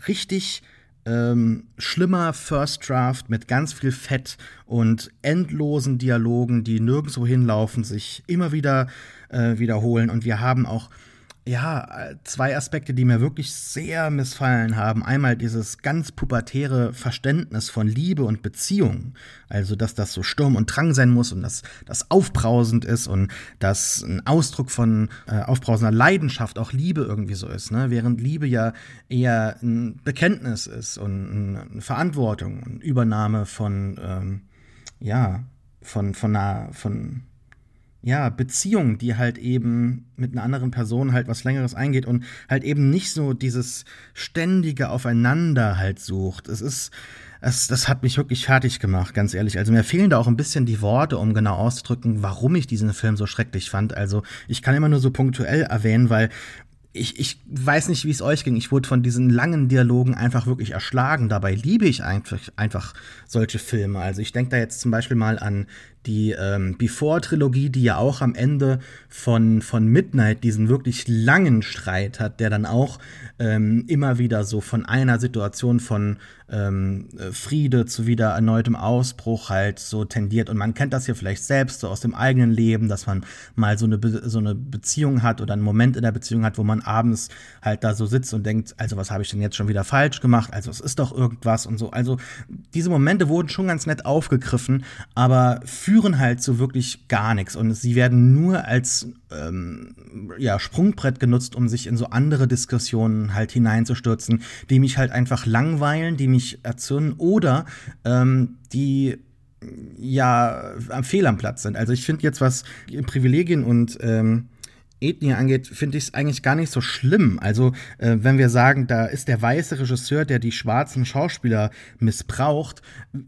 richtig ähm, schlimmer First Draft mit ganz viel Fett und endlosen Dialogen, die nirgendwo hinlaufen, sich immer wieder äh, wiederholen. Und wir haben auch ja, zwei Aspekte, die mir wirklich sehr missfallen haben. Einmal dieses ganz pubertäre Verständnis von Liebe und Beziehung. Also, dass das so Sturm und Drang sein muss und dass das aufbrausend ist und dass ein Ausdruck von äh, aufbrausender Leidenschaft auch Liebe irgendwie so ist. Ne? Während Liebe ja eher ein Bekenntnis ist und eine Verantwortung, eine Übernahme von, ähm, ja, von, von einer, von ja, Beziehung, die halt eben mit einer anderen Person halt was Längeres eingeht und halt eben nicht so dieses ständige Aufeinander halt sucht. Es ist, es, das hat mich wirklich fertig gemacht, ganz ehrlich. Also mir fehlen da auch ein bisschen die Worte, um genau auszudrücken, warum ich diesen Film so schrecklich fand. Also ich kann immer nur so punktuell erwähnen, weil ich, ich weiß nicht, wie es euch ging. Ich wurde von diesen langen Dialogen einfach wirklich erschlagen. Dabei liebe ich einfach, einfach solche Filme. Also ich denke da jetzt zum Beispiel mal an die ähm, Before-Trilogie, die ja auch am Ende von, von Midnight diesen wirklich langen Streit hat, der dann auch ähm, immer wieder so von einer Situation von ähm, Friede zu wieder erneutem Ausbruch halt so tendiert. Und man kennt das hier vielleicht selbst so aus dem eigenen Leben, dass man mal so eine, Be so eine Beziehung hat oder einen Moment in der Beziehung hat, wo man abends halt da so sitzt und denkt, also was habe ich denn jetzt schon wieder falsch gemacht? Also es ist doch irgendwas und so. Also diese Momente wurden schon ganz nett aufgegriffen, aber für führen halt so wirklich gar nichts und sie werden nur als ähm, ja, Sprungbrett genutzt, um sich in so andere Diskussionen halt hineinzustürzen, die mich halt einfach langweilen, die mich erzürnen oder ähm, die ja am Fehl am Platz sind. Also ich finde jetzt, was Privilegien und ähm, Ethnie angeht, finde ich es eigentlich gar nicht so schlimm. Also, äh, wenn wir sagen, da ist der weiße Regisseur, der die schwarzen Schauspieler missbraucht,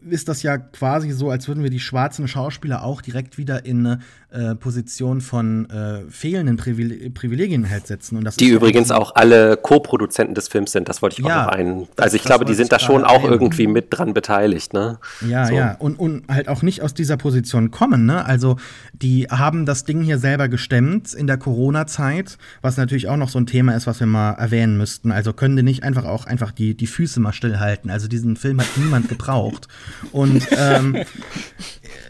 ist das ja quasi so, als würden wir die schwarzen Schauspieler auch direkt wieder in eine äh, Position von äh, fehlenden Privile Privilegien halt setzen. Und das die übrigens auch alle Co-Produzenten des Films sind, das wollte ich ja, auch noch ein. Also ich glaube, die sind da schon auch ein. irgendwie mit dran beteiligt, ne? Ja, so. ja. Und, und halt auch nicht aus dieser Position kommen, ne? Also die haben das Ding hier selber gestemmt in der Corona-Zeit, was natürlich auch noch so ein Thema ist, was wir mal erwähnen müssten. Also können die nicht einfach auch einfach die, die Füße mal stillhalten. Also diesen Film hat niemand gebraucht. Und ähm,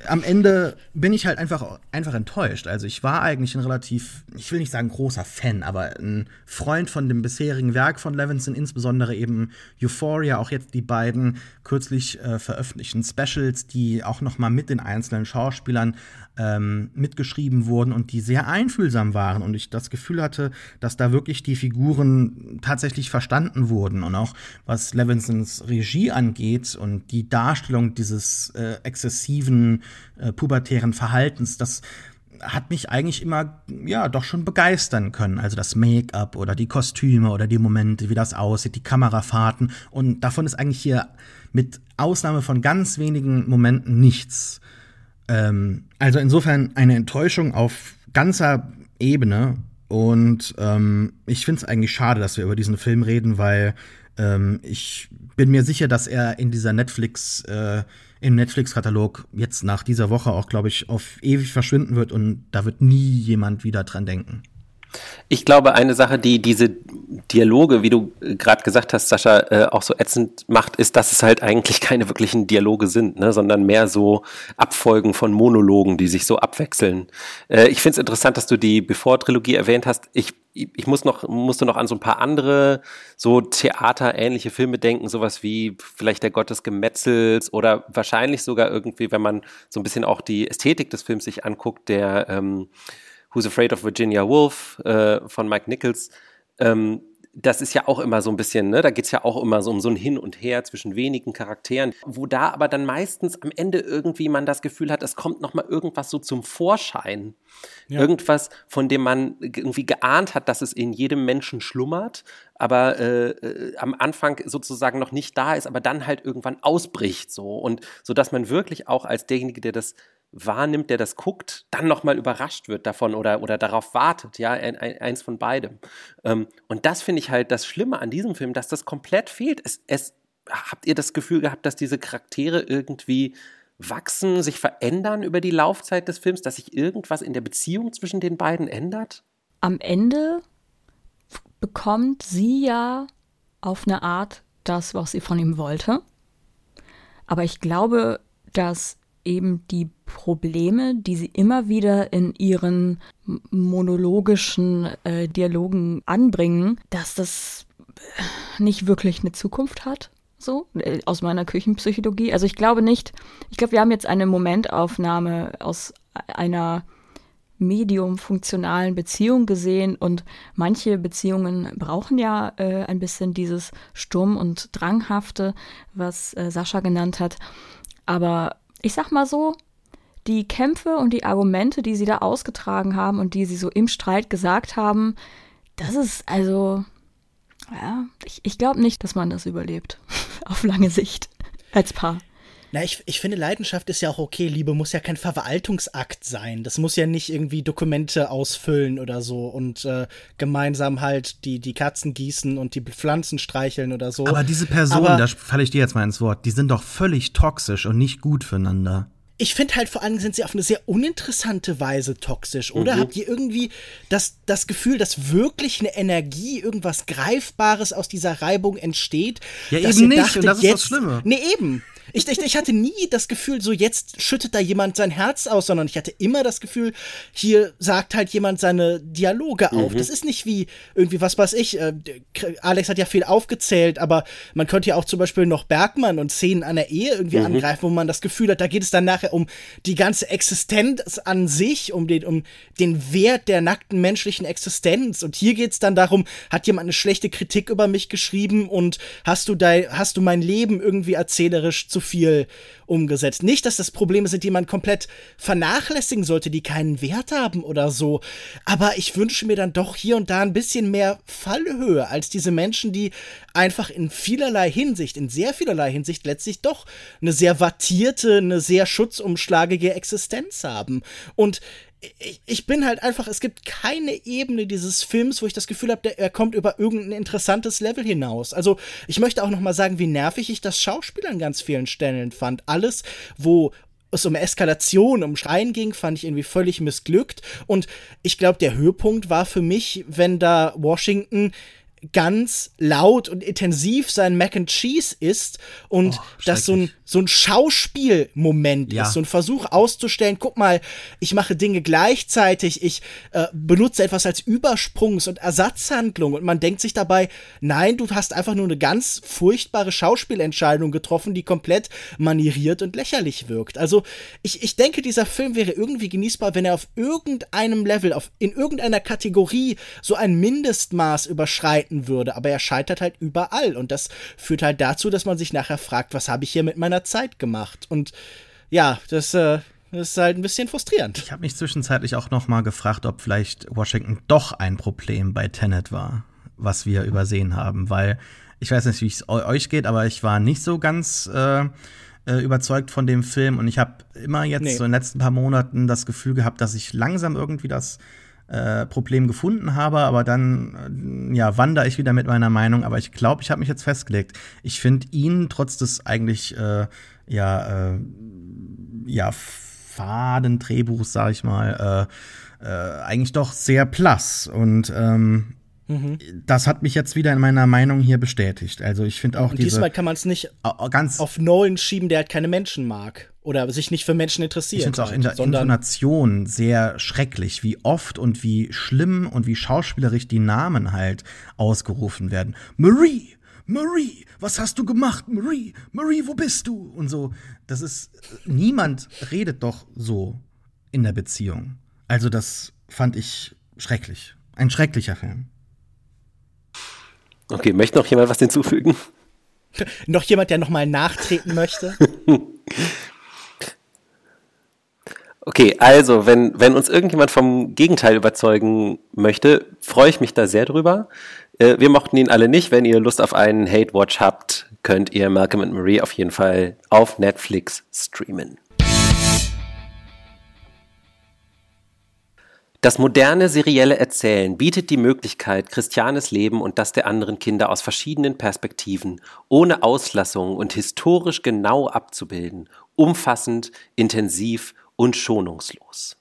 am Ende bin ich halt einfach, einfach enttäuscht. Also ich war eigentlich ein relativ, ich will nicht sagen großer Fan, aber ein Freund von dem bisherigen Werk von Levinson, insbesondere eben Euphoria, auch jetzt die beiden kürzlich äh, veröffentlichten Specials, die auch noch mal mit den einzelnen Schauspielern ähm, mitgeschrieben wurden und die sehr einfühlsam waren und ich das Gefühl hatte, dass da wirklich die Figuren tatsächlich verstanden wurden und auch was Levinsons Regie angeht und die Darstellung dieses äh, exzessiven äh, pubertären Verhaltens, das hat mich eigentlich immer, ja, doch schon begeistern können. Also das Make-up oder die Kostüme oder die Momente, wie das aussieht, die Kamerafahrten. Und davon ist eigentlich hier mit Ausnahme von ganz wenigen Momenten nichts. Ähm, also insofern eine Enttäuschung auf ganzer Ebene. Und ähm, ich finde es eigentlich schade, dass wir über diesen Film reden, weil ähm, ich bin mir sicher, dass er in dieser Netflix äh, im Netflix-Katalog jetzt nach dieser Woche auch, glaube ich, auf ewig verschwinden wird und da wird nie jemand wieder dran denken. Ich glaube, eine Sache, die diese Dialoge, wie du gerade gesagt hast, Sascha, äh, auch so ätzend macht, ist, dass es halt eigentlich keine wirklichen Dialoge sind, ne, sondern mehr so Abfolgen von Monologen, die sich so abwechseln. Äh, ich finde es interessant, dass du die Before-Trilogie erwähnt hast. Ich, ich muss noch, musste noch an so ein paar andere so theaterähnliche Filme denken, sowas wie vielleicht der Gott des Gemetzels oder wahrscheinlich sogar irgendwie, wenn man so ein bisschen auch die Ästhetik des Films sich anguckt, der ähm, Who's Afraid of Virginia Woolf äh, von Mike Nichols. Ähm, das ist ja auch immer so ein bisschen, ne, da geht's ja auch immer so um so ein Hin und Her zwischen wenigen Charakteren, wo da aber dann meistens am Ende irgendwie man das Gefühl hat, es kommt noch mal irgendwas so zum Vorschein. Ja. Irgendwas, von dem man irgendwie geahnt hat, dass es in jedem Menschen schlummert, aber äh, äh, am Anfang sozusagen noch nicht da ist, aber dann halt irgendwann ausbricht so und so dass man wirklich auch als derjenige, der das wahrnimmt, der das guckt, dann nochmal überrascht wird davon oder, oder darauf wartet, ja, ein, ein, eins von beidem. Ähm, und das finde ich halt das Schlimme an diesem Film, dass das komplett fehlt. Es, es, habt ihr das Gefühl gehabt, dass diese Charaktere irgendwie wachsen, sich verändern über die Laufzeit des Films, dass sich irgendwas in der Beziehung zwischen den beiden ändert? Am Ende bekommt sie ja auf eine Art das, was sie von ihm wollte. Aber ich glaube, dass eben die Probleme, die sie immer wieder in ihren monologischen äh, Dialogen anbringen, dass das äh, nicht wirklich eine Zukunft hat. So, äh, aus meiner Küchenpsychologie. Also ich glaube nicht, ich glaube, wir haben jetzt eine Momentaufnahme aus einer medium-funktionalen Beziehung gesehen und manche Beziehungen brauchen ja äh, ein bisschen dieses Sturm- und Dranghafte, was äh, Sascha genannt hat. Aber ich sag mal so, die Kämpfe und die Argumente, die sie da ausgetragen haben und die sie so im Streit gesagt haben, das ist also, ja, ich, ich glaube nicht, dass man das überlebt. Auf lange Sicht. Als Paar. Na, ich, ich finde, Leidenschaft ist ja auch okay. Liebe muss ja kein Verwaltungsakt sein. Das muss ja nicht irgendwie Dokumente ausfüllen oder so und äh, gemeinsam halt die, die Katzen gießen und die Pflanzen streicheln oder so. Aber diese Personen, Aber, da falle ich dir jetzt mal ins Wort, die sind doch völlig toxisch und nicht gut füreinander. Ich finde halt vor allem sind sie auf eine sehr uninteressante Weise toxisch. Oder mhm. habt ihr irgendwie das, das Gefühl, dass wirklich eine Energie, irgendwas Greifbares aus dieser Reibung entsteht? Ja, eben nicht. Dachtet, und das ist jetzt, das Schlimme. Nee, eben. Ich, ich, ich hatte nie das Gefühl, so jetzt schüttet da jemand sein Herz aus, sondern ich hatte immer das Gefühl, hier sagt halt jemand seine Dialoge auf. Mhm. Das ist nicht wie irgendwie, was weiß ich, äh, Alex hat ja viel aufgezählt, aber man könnte ja auch zum Beispiel noch Bergmann und Szenen der Ehe irgendwie mhm. angreifen, wo man das Gefühl hat, da geht es dann nachher um die ganze Existenz an sich, um den, um den Wert der nackten menschlichen Existenz. Und hier geht es dann darum, hat jemand eine schlechte Kritik über mich geschrieben und hast du, dein, hast du mein Leben irgendwie erzählerisch zu viel umgesetzt. Nicht, dass das Probleme sind, die man komplett vernachlässigen sollte, die keinen Wert haben oder so. Aber ich wünsche mir dann doch hier und da ein bisschen mehr Fallhöhe als diese Menschen, die einfach in vielerlei Hinsicht, in sehr vielerlei Hinsicht letztlich doch eine sehr wattierte, eine sehr schutzumschlagige Existenz haben. Und ich, ich bin halt einfach, es gibt keine Ebene dieses Films, wo ich das Gefühl habe, er kommt über irgendein interessantes Level hinaus. Also ich möchte auch noch mal sagen, wie nervig ich das Schauspiel an ganz vielen Stellen fand. Alles, wo es um Eskalation, um Schreien ging, fand ich irgendwie völlig missglückt. Und ich glaube, der Höhepunkt war für mich, wenn da Washington ganz laut und intensiv sein Mac and Cheese isst und oh, das so ein, so ein Schauspielmoment ja. ist, so ein Versuch auszustellen, guck mal, ich mache Dinge gleichzeitig, ich äh, benutze etwas als Übersprungs- und Ersatzhandlung und man denkt sich dabei, nein, du hast einfach nur eine ganz furchtbare Schauspielentscheidung getroffen, die komplett manieriert und lächerlich wirkt. Also ich, ich denke, dieser Film wäre irgendwie genießbar, wenn er auf irgendeinem Level, auf, in irgendeiner Kategorie so ein Mindestmaß überschreitet scheitern würde, aber er scheitert halt überall und das führt halt dazu, dass man sich nachher fragt, was habe ich hier mit meiner Zeit gemacht? Und ja, das, äh, das ist halt ein bisschen frustrierend. Ich habe mich zwischenzeitlich auch noch mal gefragt, ob vielleicht Washington doch ein Problem bei Tenet war, was wir übersehen haben, weil ich weiß nicht, wie es euch geht, aber ich war nicht so ganz äh, äh überzeugt von dem Film und ich habe immer jetzt nee. so in den letzten paar Monaten das Gefühl gehabt, dass ich langsam irgendwie das äh, Problem gefunden habe, aber dann äh, ja, wandere ich wieder mit meiner Meinung. Aber ich glaube, ich habe mich jetzt festgelegt. Ich finde ihn trotz des eigentlich äh, ja, äh, ja faden Drehbuchs, sag ich mal, äh, eigentlich doch sehr blass. Und ähm, Mhm. Das hat mich jetzt wieder in meiner Meinung hier bestätigt. Also ich finde auch Und diese diesmal kann man es nicht ganz auf Nolan schieben, der halt keine Menschen mag oder sich nicht für Menschen interessiert. Ich finde es auch in der Intonation sehr schrecklich, wie oft und wie schlimm und wie schauspielerisch die Namen halt ausgerufen werden. Marie, Marie, was hast du gemacht, Marie? Marie, wo bist du? Und so, das ist niemand redet doch so in der Beziehung. Also das fand ich schrecklich. Ein schrecklicher Film. Okay, möchte noch jemand was hinzufügen? noch jemand, der nochmal nachtreten möchte? okay, also, wenn, wenn uns irgendjemand vom Gegenteil überzeugen möchte, freue ich mich da sehr drüber. Äh, wir mochten ihn alle nicht. Wenn ihr Lust auf einen Hate-Watch habt, könnt ihr Malcolm and Marie auf jeden Fall auf Netflix streamen. Das moderne serielle Erzählen bietet die Möglichkeit, Christianes Leben und das der anderen Kinder aus verschiedenen Perspektiven, ohne Auslassungen und historisch genau abzubilden, umfassend, intensiv und schonungslos.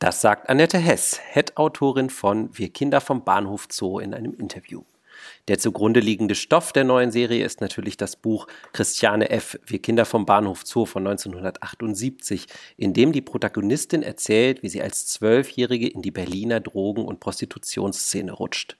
Das sagt Annette Hess, Head-Autorin von Wir Kinder vom Bahnhof Zoo in einem Interview. Der zugrunde liegende Stoff der neuen Serie ist natürlich das Buch Christiane F. Wir Kinder vom Bahnhof Zoo von 1978, in dem die Protagonistin erzählt, wie sie als Zwölfjährige in die Berliner Drogen- und Prostitutionsszene rutscht.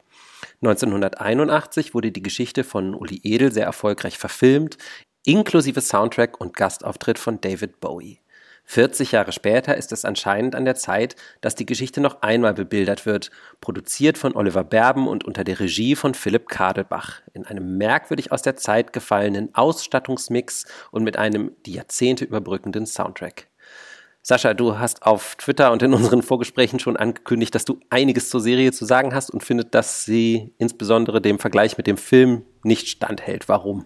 1981 wurde die Geschichte von Uli Edel sehr erfolgreich verfilmt, inklusive Soundtrack und Gastauftritt von David Bowie. 40 Jahre später ist es anscheinend an der Zeit, dass die Geschichte noch einmal bebildert wird, produziert von Oliver Berben und unter der Regie von Philipp Kadelbach, in einem merkwürdig aus der Zeit gefallenen Ausstattungsmix und mit einem die Jahrzehnte überbrückenden Soundtrack. Sascha, du hast auf Twitter und in unseren Vorgesprächen schon angekündigt, dass du einiges zur Serie zu sagen hast und findet, dass sie insbesondere dem Vergleich mit dem Film nicht standhält. Warum?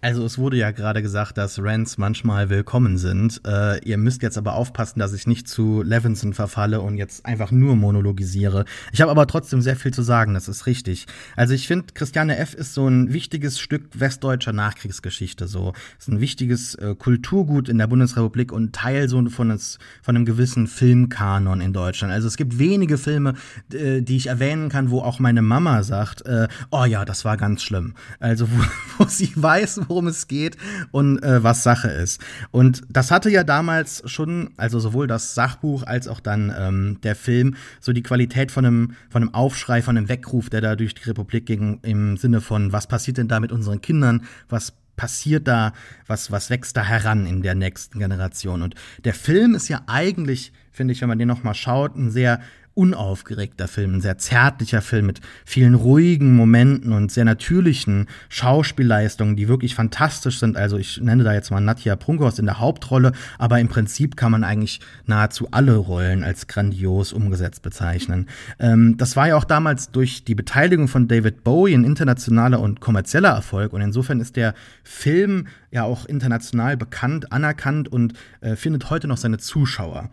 Also es wurde ja gerade gesagt, dass Rants manchmal willkommen sind. Äh, ihr müsst jetzt aber aufpassen, dass ich nicht zu Levinson verfalle und jetzt einfach nur monologisiere. Ich habe aber trotzdem sehr viel zu sagen, das ist richtig. Also ich finde, Christiane F. ist so ein wichtiges Stück westdeutscher Nachkriegsgeschichte. So ist ein wichtiges äh, Kulturgut in der Bundesrepublik und Teil so von, es, von einem gewissen Filmkanon in Deutschland. Also es gibt wenige Filme, äh, die ich erwähnen kann, wo auch meine Mama sagt, äh, oh ja, das war ganz schlimm. Also wo, wo sie weiß, worum es geht und äh, was Sache ist. Und das hatte ja damals schon, also sowohl das Sachbuch als auch dann ähm, der Film, so die Qualität von einem, von einem Aufschrei, von einem Weckruf, der da durch die Republik ging, im Sinne von, was passiert denn da mit unseren Kindern, was passiert da, was, was wächst da heran in der nächsten Generation. Und der Film ist ja eigentlich, finde ich, wenn man den noch mal schaut, ein sehr unaufgeregter Film, ein sehr zärtlicher Film mit vielen ruhigen Momenten und sehr natürlichen Schauspielleistungen, die wirklich fantastisch sind. Also ich nenne da jetzt mal Nadja Prunkhaus in der Hauptrolle, aber im Prinzip kann man eigentlich nahezu alle Rollen als grandios umgesetzt bezeichnen. Ähm, das war ja auch damals durch die Beteiligung von David Bowie ein internationaler und kommerzieller Erfolg und insofern ist der Film ja auch international bekannt, anerkannt und äh, findet heute noch seine Zuschauer.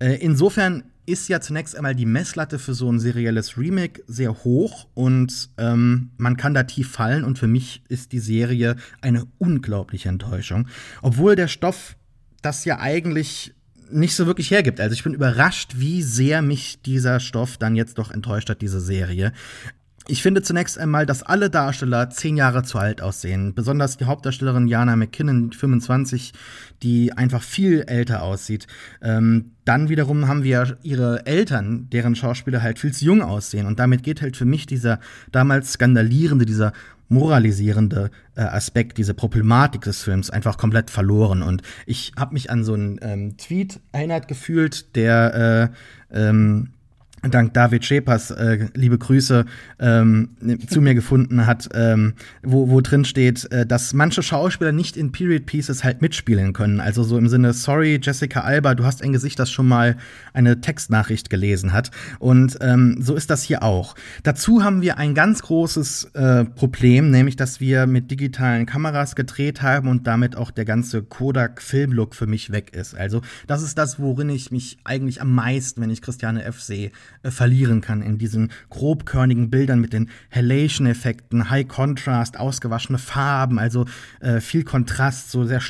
Äh, insofern ist ja zunächst einmal die Messlatte für so ein serielles Remake sehr hoch und ähm, man kann da tief fallen und für mich ist die Serie eine unglaubliche Enttäuschung. Obwohl der Stoff das ja eigentlich nicht so wirklich hergibt. Also ich bin überrascht, wie sehr mich dieser Stoff dann jetzt doch enttäuscht hat, diese Serie. Ich finde zunächst einmal, dass alle Darsteller zehn Jahre zu alt aussehen. Besonders die Hauptdarstellerin Jana McKinnon, 25, die einfach viel älter aussieht. Ähm, dann wiederum haben wir ihre Eltern, deren Schauspieler halt viel zu jung aussehen. Und damit geht halt für mich dieser damals skandalierende, dieser moralisierende äh, Aspekt, diese Problematik des Films einfach komplett verloren. Und ich habe mich an so einen ähm, Tweet erinnert gefühlt, der äh, ähm, dank David Schepers, äh, liebe Grüße, ähm, zu mir gefunden hat, ähm, wo, wo drin steht, äh, dass manche Schauspieler nicht in Period Pieces halt mitspielen können. Also so im Sinne, sorry, Jessica Alba, du hast ein Gesicht, das schon mal eine Textnachricht gelesen hat. Und ähm, so ist das hier auch. Dazu haben wir ein ganz großes äh, Problem, nämlich, dass wir mit digitalen Kameras gedreht haben und damit auch der ganze Kodak-Filmlook für mich weg ist. Also das ist das, worin ich mich eigentlich am meisten, wenn ich Christiane F. sehe, äh, verlieren kann in diesen grobkörnigen Bildern mit den Halation-Effekten, High Contrast, ausgewaschene Farben, also äh, viel Kontrast, so sehr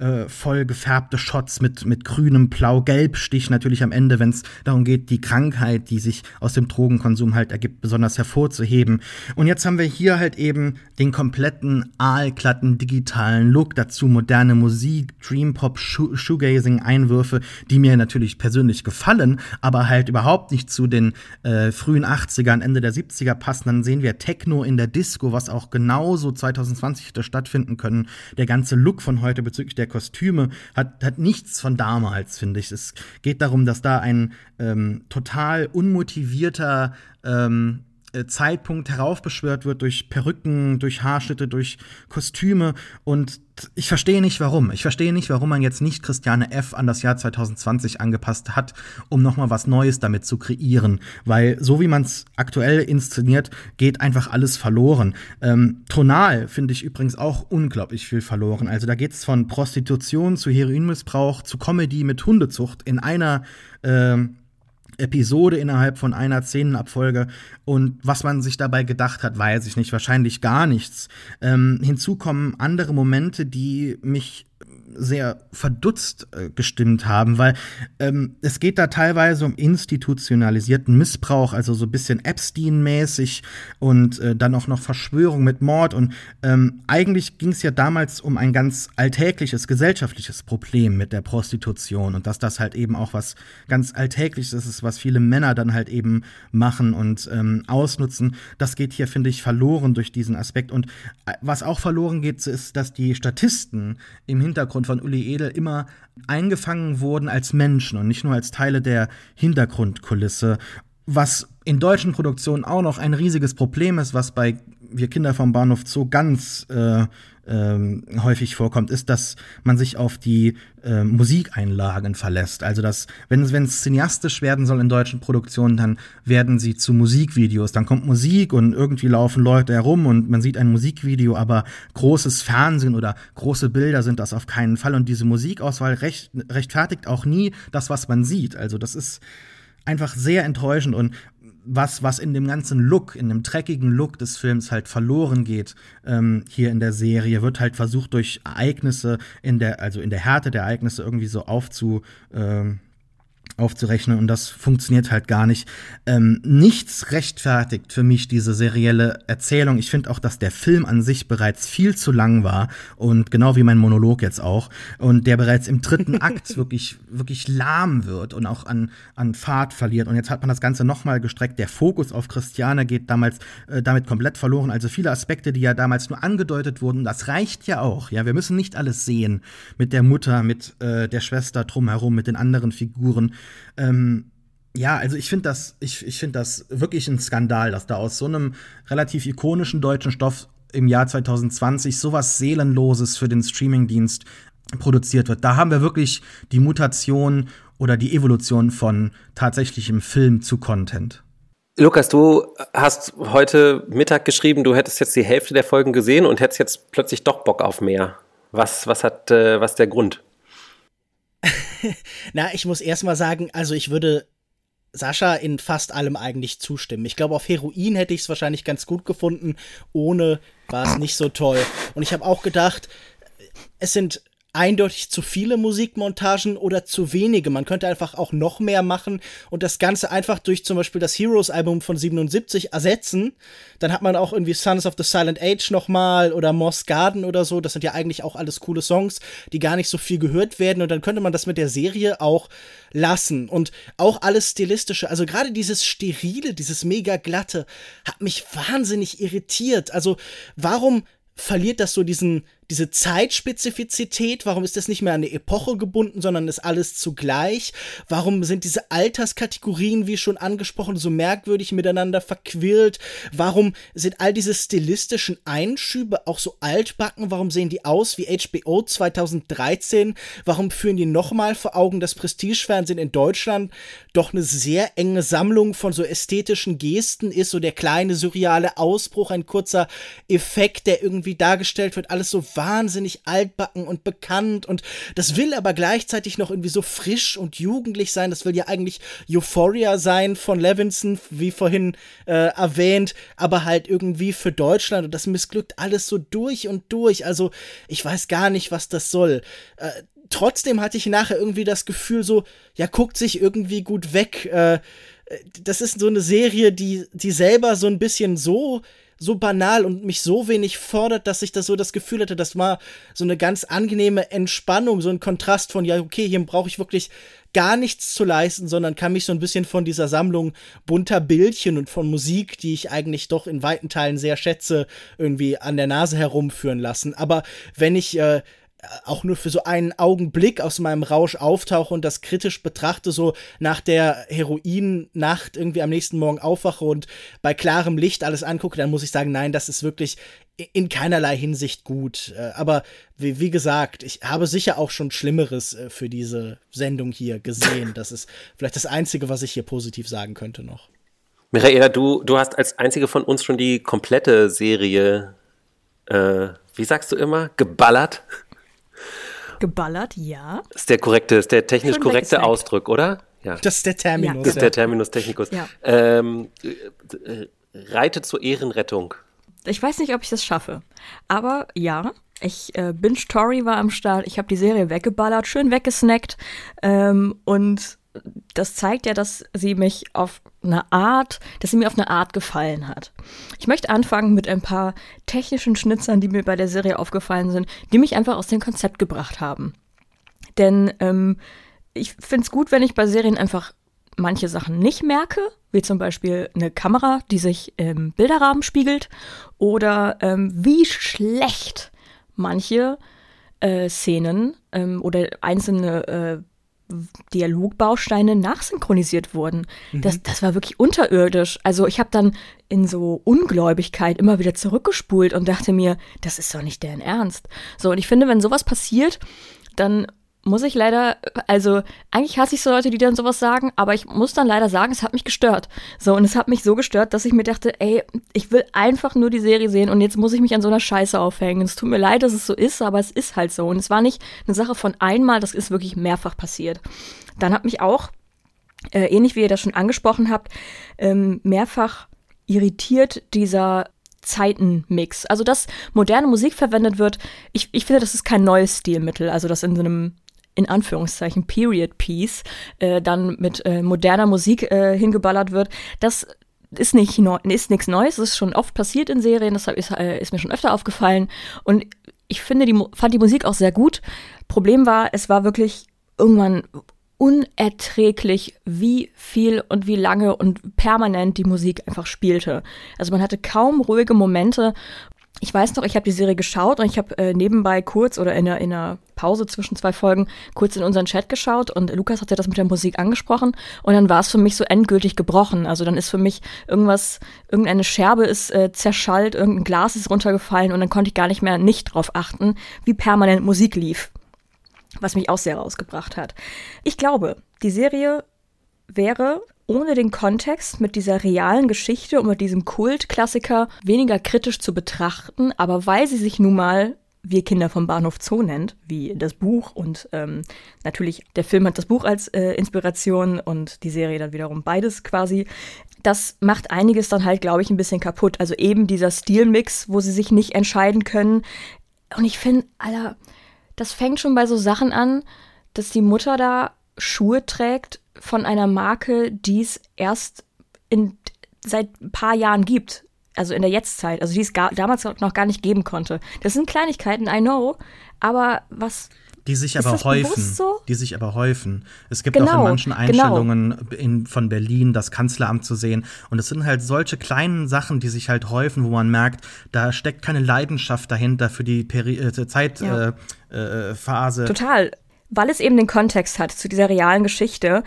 stimmungsvoll gefärbte Shots mit, mit grünem Blau-Gelb-Stich natürlich am Ende, wenn es darum geht, die Krankheit, die sich aus dem Drogenkonsum halt ergibt, besonders hervorzuheben. Und jetzt haben wir hier halt eben den kompletten aalglatten digitalen Look, dazu moderne Musik, Dreampop, Shoegazing-Einwürfe, die mir natürlich persönlich gefallen, aber halt überhaupt überhaupt nicht zu den äh, frühen 80ern, Ende der 70er passen. Dann sehen wir Techno in der Disco, was auch genauso 2020 hätte stattfinden können. Der ganze Look von heute bezüglich der Kostüme hat, hat nichts von damals, finde ich. Es geht darum, dass da ein ähm, total unmotivierter ähm, äh, Zeitpunkt heraufbeschwört wird durch Perücken, durch Haarschnitte, durch Kostüme. Und ich verstehe nicht warum. Ich verstehe nicht, warum man jetzt nicht Christiane F. an das Jahr 2020 angepasst hat, um noch mal was Neues damit zu kreieren. Weil so wie man es aktuell inszeniert, geht einfach alles verloren. Ähm, tonal finde ich übrigens auch unglaublich viel verloren. Also da geht es von Prostitution zu Heroinmissbrauch zu Comedy mit Hundezucht in einer ähm, Episode innerhalb von einer Szenenabfolge. Und was man sich dabei gedacht hat, weiß ich nicht. Wahrscheinlich gar nichts. Ähm, hinzu kommen andere Momente, die mich sehr verdutzt äh, gestimmt haben, weil ähm, es geht da teilweise um institutionalisierten Missbrauch, also so ein bisschen Epstein-mäßig und äh, dann auch noch Verschwörung mit Mord. Und ähm, eigentlich ging es ja damals um ein ganz alltägliches gesellschaftliches Problem mit der Prostitution und dass das halt eben auch was ganz Alltägliches ist, was viele Männer dann halt eben machen und ähm, ausnutzen. Das geht hier, finde ich, verloren durch diesen Aspekt. Und äh, was auch verloren geht, ist, dass die Statisten im Hintergrund und von Uli Edel immer eingefangen wurden als Menschen und nicht nur als Teile der Hintergrundkulisse. Was in deutschen Produktionen auch noch ein riesiges Problem ist, was bei wir Kinder vom Bahnhof Zoo ganz äh, ähm, häufig vorkommt, ist, dass man sich auf die äh, Musikeinlagen verlässt. Also dass, wenn es, cineastisch werden soll in deutschen Produktionen, dann werden sie zu Musikvideos. Dann kommt Musik und irgendwie laufen Leute herum und man sieht ein Musikvideo, aber großes Fernsehen oder große Bilder sind das auf keinen Fall. Und diese Musikauswahl recht, rechtfertigt auch nie das, was man sieht. Also das ist einfach sehr enttäuschend und was, was in dem ganzen Look, in dem dreckigen Look des Films halt verloren geht, ähm, hier in der Serie, wird halt versucht, durch Ereignisse in der, also in der Härte der Ereignisse irgendwie so aufzu, ähm, aufzurechnen und das funktioniert halt gar nicht. Ähm, nichts rechtfertigt für mich diese serielle Erzählung. Ich finde auch, dass der Film an sich bereits viel zu lang war und genau wie mein Monolog jetzt auch und der bereits im dritten Akt wirklich wirklich lahm wird und auch an an Fahrt verliert und jetzt hat man das Ganze nochmal gestreckt. Der Fokus auf Christiane geht damals äh, damit komplett verloren. Also viele Aspekte, die ja damals nur angedeutet wurden, das reicht ja auch. Ja, wir müssen nicht alles sehen mit der Mutter, mit äh, der Schwester drumherum, mit den anderen Figuren. Ähm, ja, also ich finde das, ich, ich finde das wirklich ein Skandal, dass da aus so einem relativ ikonischen deutschen Stoff im Jahr 2020 sowas Seelenloses für den Streamingdienst produziert wird. Da haben wir wirklich die Mutation oder die Evolution von tatsächlichem Film zu Content. Lukas, du hast heute Mittag geschrieben, du hättest jetzt die Hälfte der Folgen gesehen und hättest jetzt plötzlich doch Bock auf mehr. Was, was hat, äh, was der Grund? Na, ich muss erstmal sagen, also ich würde Sascha in fast allem eigentlich zustimmen. Ich glaube, auf Heroin hätte ich es wahrscheinlich ganz gut gefunden. Ohne war es nicht so toll. Und ich habe auch gedacht, es sind eindeutig zu viele Musikmontagen oder zu wenige. Man könnte einfach auch noch mehr machen und das Ganze einfach durch zum Beispiel das Heroes-Album von 77 ersetzen. Dann hat man auch irgendwie Sons of the Silent Age nochmal oder Moss Garden oder so. Das sind ja eigentlich auch alles coole Songs, die gar nicht so viel gehört werden. Und dann könnte man das mit der Serie auch lassen. Und auch alles Stilistische. Also gerade dieses Sterile, dieses mega glatte, hat mich wahnsinnig irritiert. Also warum verliert das so diesen diese Zeitspezifizität, warum ist das nicht mehr an eine Epoche gebunden, sondern ist alles zugleich? Warum sind diese Alterskategorien, wie schon angesprochen, so merkwürdig miteinander verquirlt? Warum sind all diese stilistischen Einschübe auch so altbacken? Warum sehen die aus wie HBO 2013? Warum führen die nochmal vor Augen, dass Prestigefernsehen in Deutschland doch eine sehr enge Sammlung von so ästhetischen Gesten ist, so der kleine surreale Ausbruch, ein kurzer Effekt, der irgendwie dargestellt wird, alles so wahnsinnig altbacken und bekannt und das will aber gleichzeitig noch irgendwie so frisch und jugendlich sein. Das will ja eigentlich Euphoria sein von Levinson, wie vorhin äh, erwähnt, aber halt irgendwie für Deutschland und das missglückt alles so durch und durch. Also ich weiß gar nicht, was das soll. Äh, trotzdem hatte ich nachher irgendwie das Gefühl so, ja, guckt sich irgendwie gut weg. Äh, das ist so eine Serie, die, die selber so ein bisschen so so banal und mich so wenig fordert, dass ich das so das Gefühl hatte, das war so eine ganz angenehme Entspannung, so ein Kontrast von, ja, okay, hier brauche ich wirklich gar nichts zu leisten, sondern kann mich so ein bisschen von dieser Sammlung bunter Bildchen und von Musik, die ich eigentlich doch in weiten Teilen sehr schätze, irgendwie an der Nase herumführen lassen. Aber wenn ich äh, auch nur für so einen Augenblick aus meinem Rausch auftauche und das kritisch betrachte, so nach der Heroin-Nacht irgendwie am nächsten Morgen aufwache und bei klarem Licht alles angucke, dann muss ich sagen, nein, das ist wirklich in keinerlei Hinsicht gut. Äh, aber wie, wie gesagt, ich habe sicher auch schon Schlimmeres äh, für diese Sendung hier gesehen. Das ist vielleicht das Einzige, was ich hier positiv sagen könnte noch. Michaela, du, du hast als einzige von uns schon die komplette Serie, äh, wie sagst du immer, geballert. Geballert, ja. Ist der korrekte, ist der technisch Schon korrekte Ausdruck, oder? Ja. Das ist der Terminus. Ja. Das ist der Terminus technicus. Ja. Ähm, äh, reite zur Ehrenrettung. Ich weiß nicht, ob ich das schaffe. Aber ja, ich äh, Binge Story war am Start. Ich habe die Serie weggeballert, schön weggesnackt. Ähm, und das zeigt ja, dass sie mich auf eine Art, dass sie mir auf eine Art gefallen hat. Ich möchte anfangen mit ein paar technischen Schnitzern, die mir bei der Serie aufgefallen sind, die mich einfach aus dem Konzept gebracht haben. Denn ähm, ich finde es gut, wenn ich bei Serien einfach manche Sachen nicht merke, wie zum Beispiel eine Kamera, die sich im Bilderrahmen spiegelt, oder ähm, wie schlecht manche äh, Szenen ähm, oder einzelne äh, Dialogbausteine nachsynchronisiert wurden. Mhm. Das, das war wirklich unterirdisch. Also ich habe dann in so Ungläubigkeit immer wieder zurückgespult und dachte mir, das ist doch nicht deren Ernst. So, und ich finde, wenn sowas passiert, dann muss ich leider, also eigentlich hasse ich so Leute, die dann sowas sagen, aber ich muss dann leider sagen, es hat mich gestört. So, und es hat mich so gestört, dass ich mir dachte, ey, ich will einfach nur die Serie sehen und jetzt muss ich mich an so einer Scheiße aufhängen. Es tut mir leid, dass es so ist, aber es ist halt so. Und es war nicht eine Sache von einmal, das ist wirklich mehrfach passiert. Dann hat mich auch, äh, ähnlich wie ihr das schon angesprochen habt, ähm, mehrfach irritiert dieser Zeitenmix. Also, dass moderne Musik verwendet wird, ich, ich finde, das ist kein neues Stilmittel. Also, das in so einem in Anführungszeichen Period Piece äh, dann mit äh, moderner Musik äh, hingeballert wird, das ist nicht neu, ist nichts Neues, das ist schon oft passiert in Serien, das ist, äh, ist mir schon öfter aufgefallen und ich finde die fand die Musik auch sehr gut. Problem war, es war wirklich irgendwann unerträglich, wie viel und wie lange und permanent die Musik einfach spielte. Also man hatte kaum ruhige Momente ich weiß noch, ich habe die Serie geschaut und ich habe äh, nebenbei kurz oder in einer, in einer Pause zwischen zwei Folgen kurz in unseren Chat geschaut und Lukas hatte das mit der Musik angesprochen und dann war es für mich so endgültig gebrochen. Also dann ist für mich irgendwas, irgendeine Scherbe ist äh, zerschallt, irgendein Glas ist runtergefallen und dann konnte ich gar nicht mehr nicht drauf achten, wie permanent Musik lief. Was mich auch sehr rausgebracht hat. Ich glaube, die Serie wäre ohne den Kontext mit dieser realen Geschichte und mit diesem Kultklassiker weniger kritisch zu betrachten, aber weil sie sich nun mal wir Kinder vom Bahnhof Zoo nennt, wie das Buch und ähm, natürlich der Film hat das Buch als äh, Inspiration und die Serie dann wiederum beides quasi. Das macht einiges dann halt, glaube ich, ein bisschen kaputt. Also eben dieser Stilmix, wo sie sich nicht entscheiden können. Und ich finde, Alter, das fängt schon bei so Sachen an, dass die Mutter da Schuhe trägt von einer Marke, die es erst in, seit ein paar Jahren gibt. Also in der Jetztzeit. Also die es gar, damals noch gar nicht geben konnte. Das sind Kleinigkeiten, I know. Aber was die sich aber häufen. So? Die sich aber häufen. Es gibt genau, auch in manchen genau. Einstellungen genau. in, von Berlin das Kanzleramt zu sehen. Und es sind halt solche kleinen Sachen, die sich halt häufen, wo man merkt, da steckt keine Leidenschaft dahinter für die Peri äh, Zeitphase. Ja. Äh, äh, Total weil es eben den Kontext hat zu dieser realen Geschichte,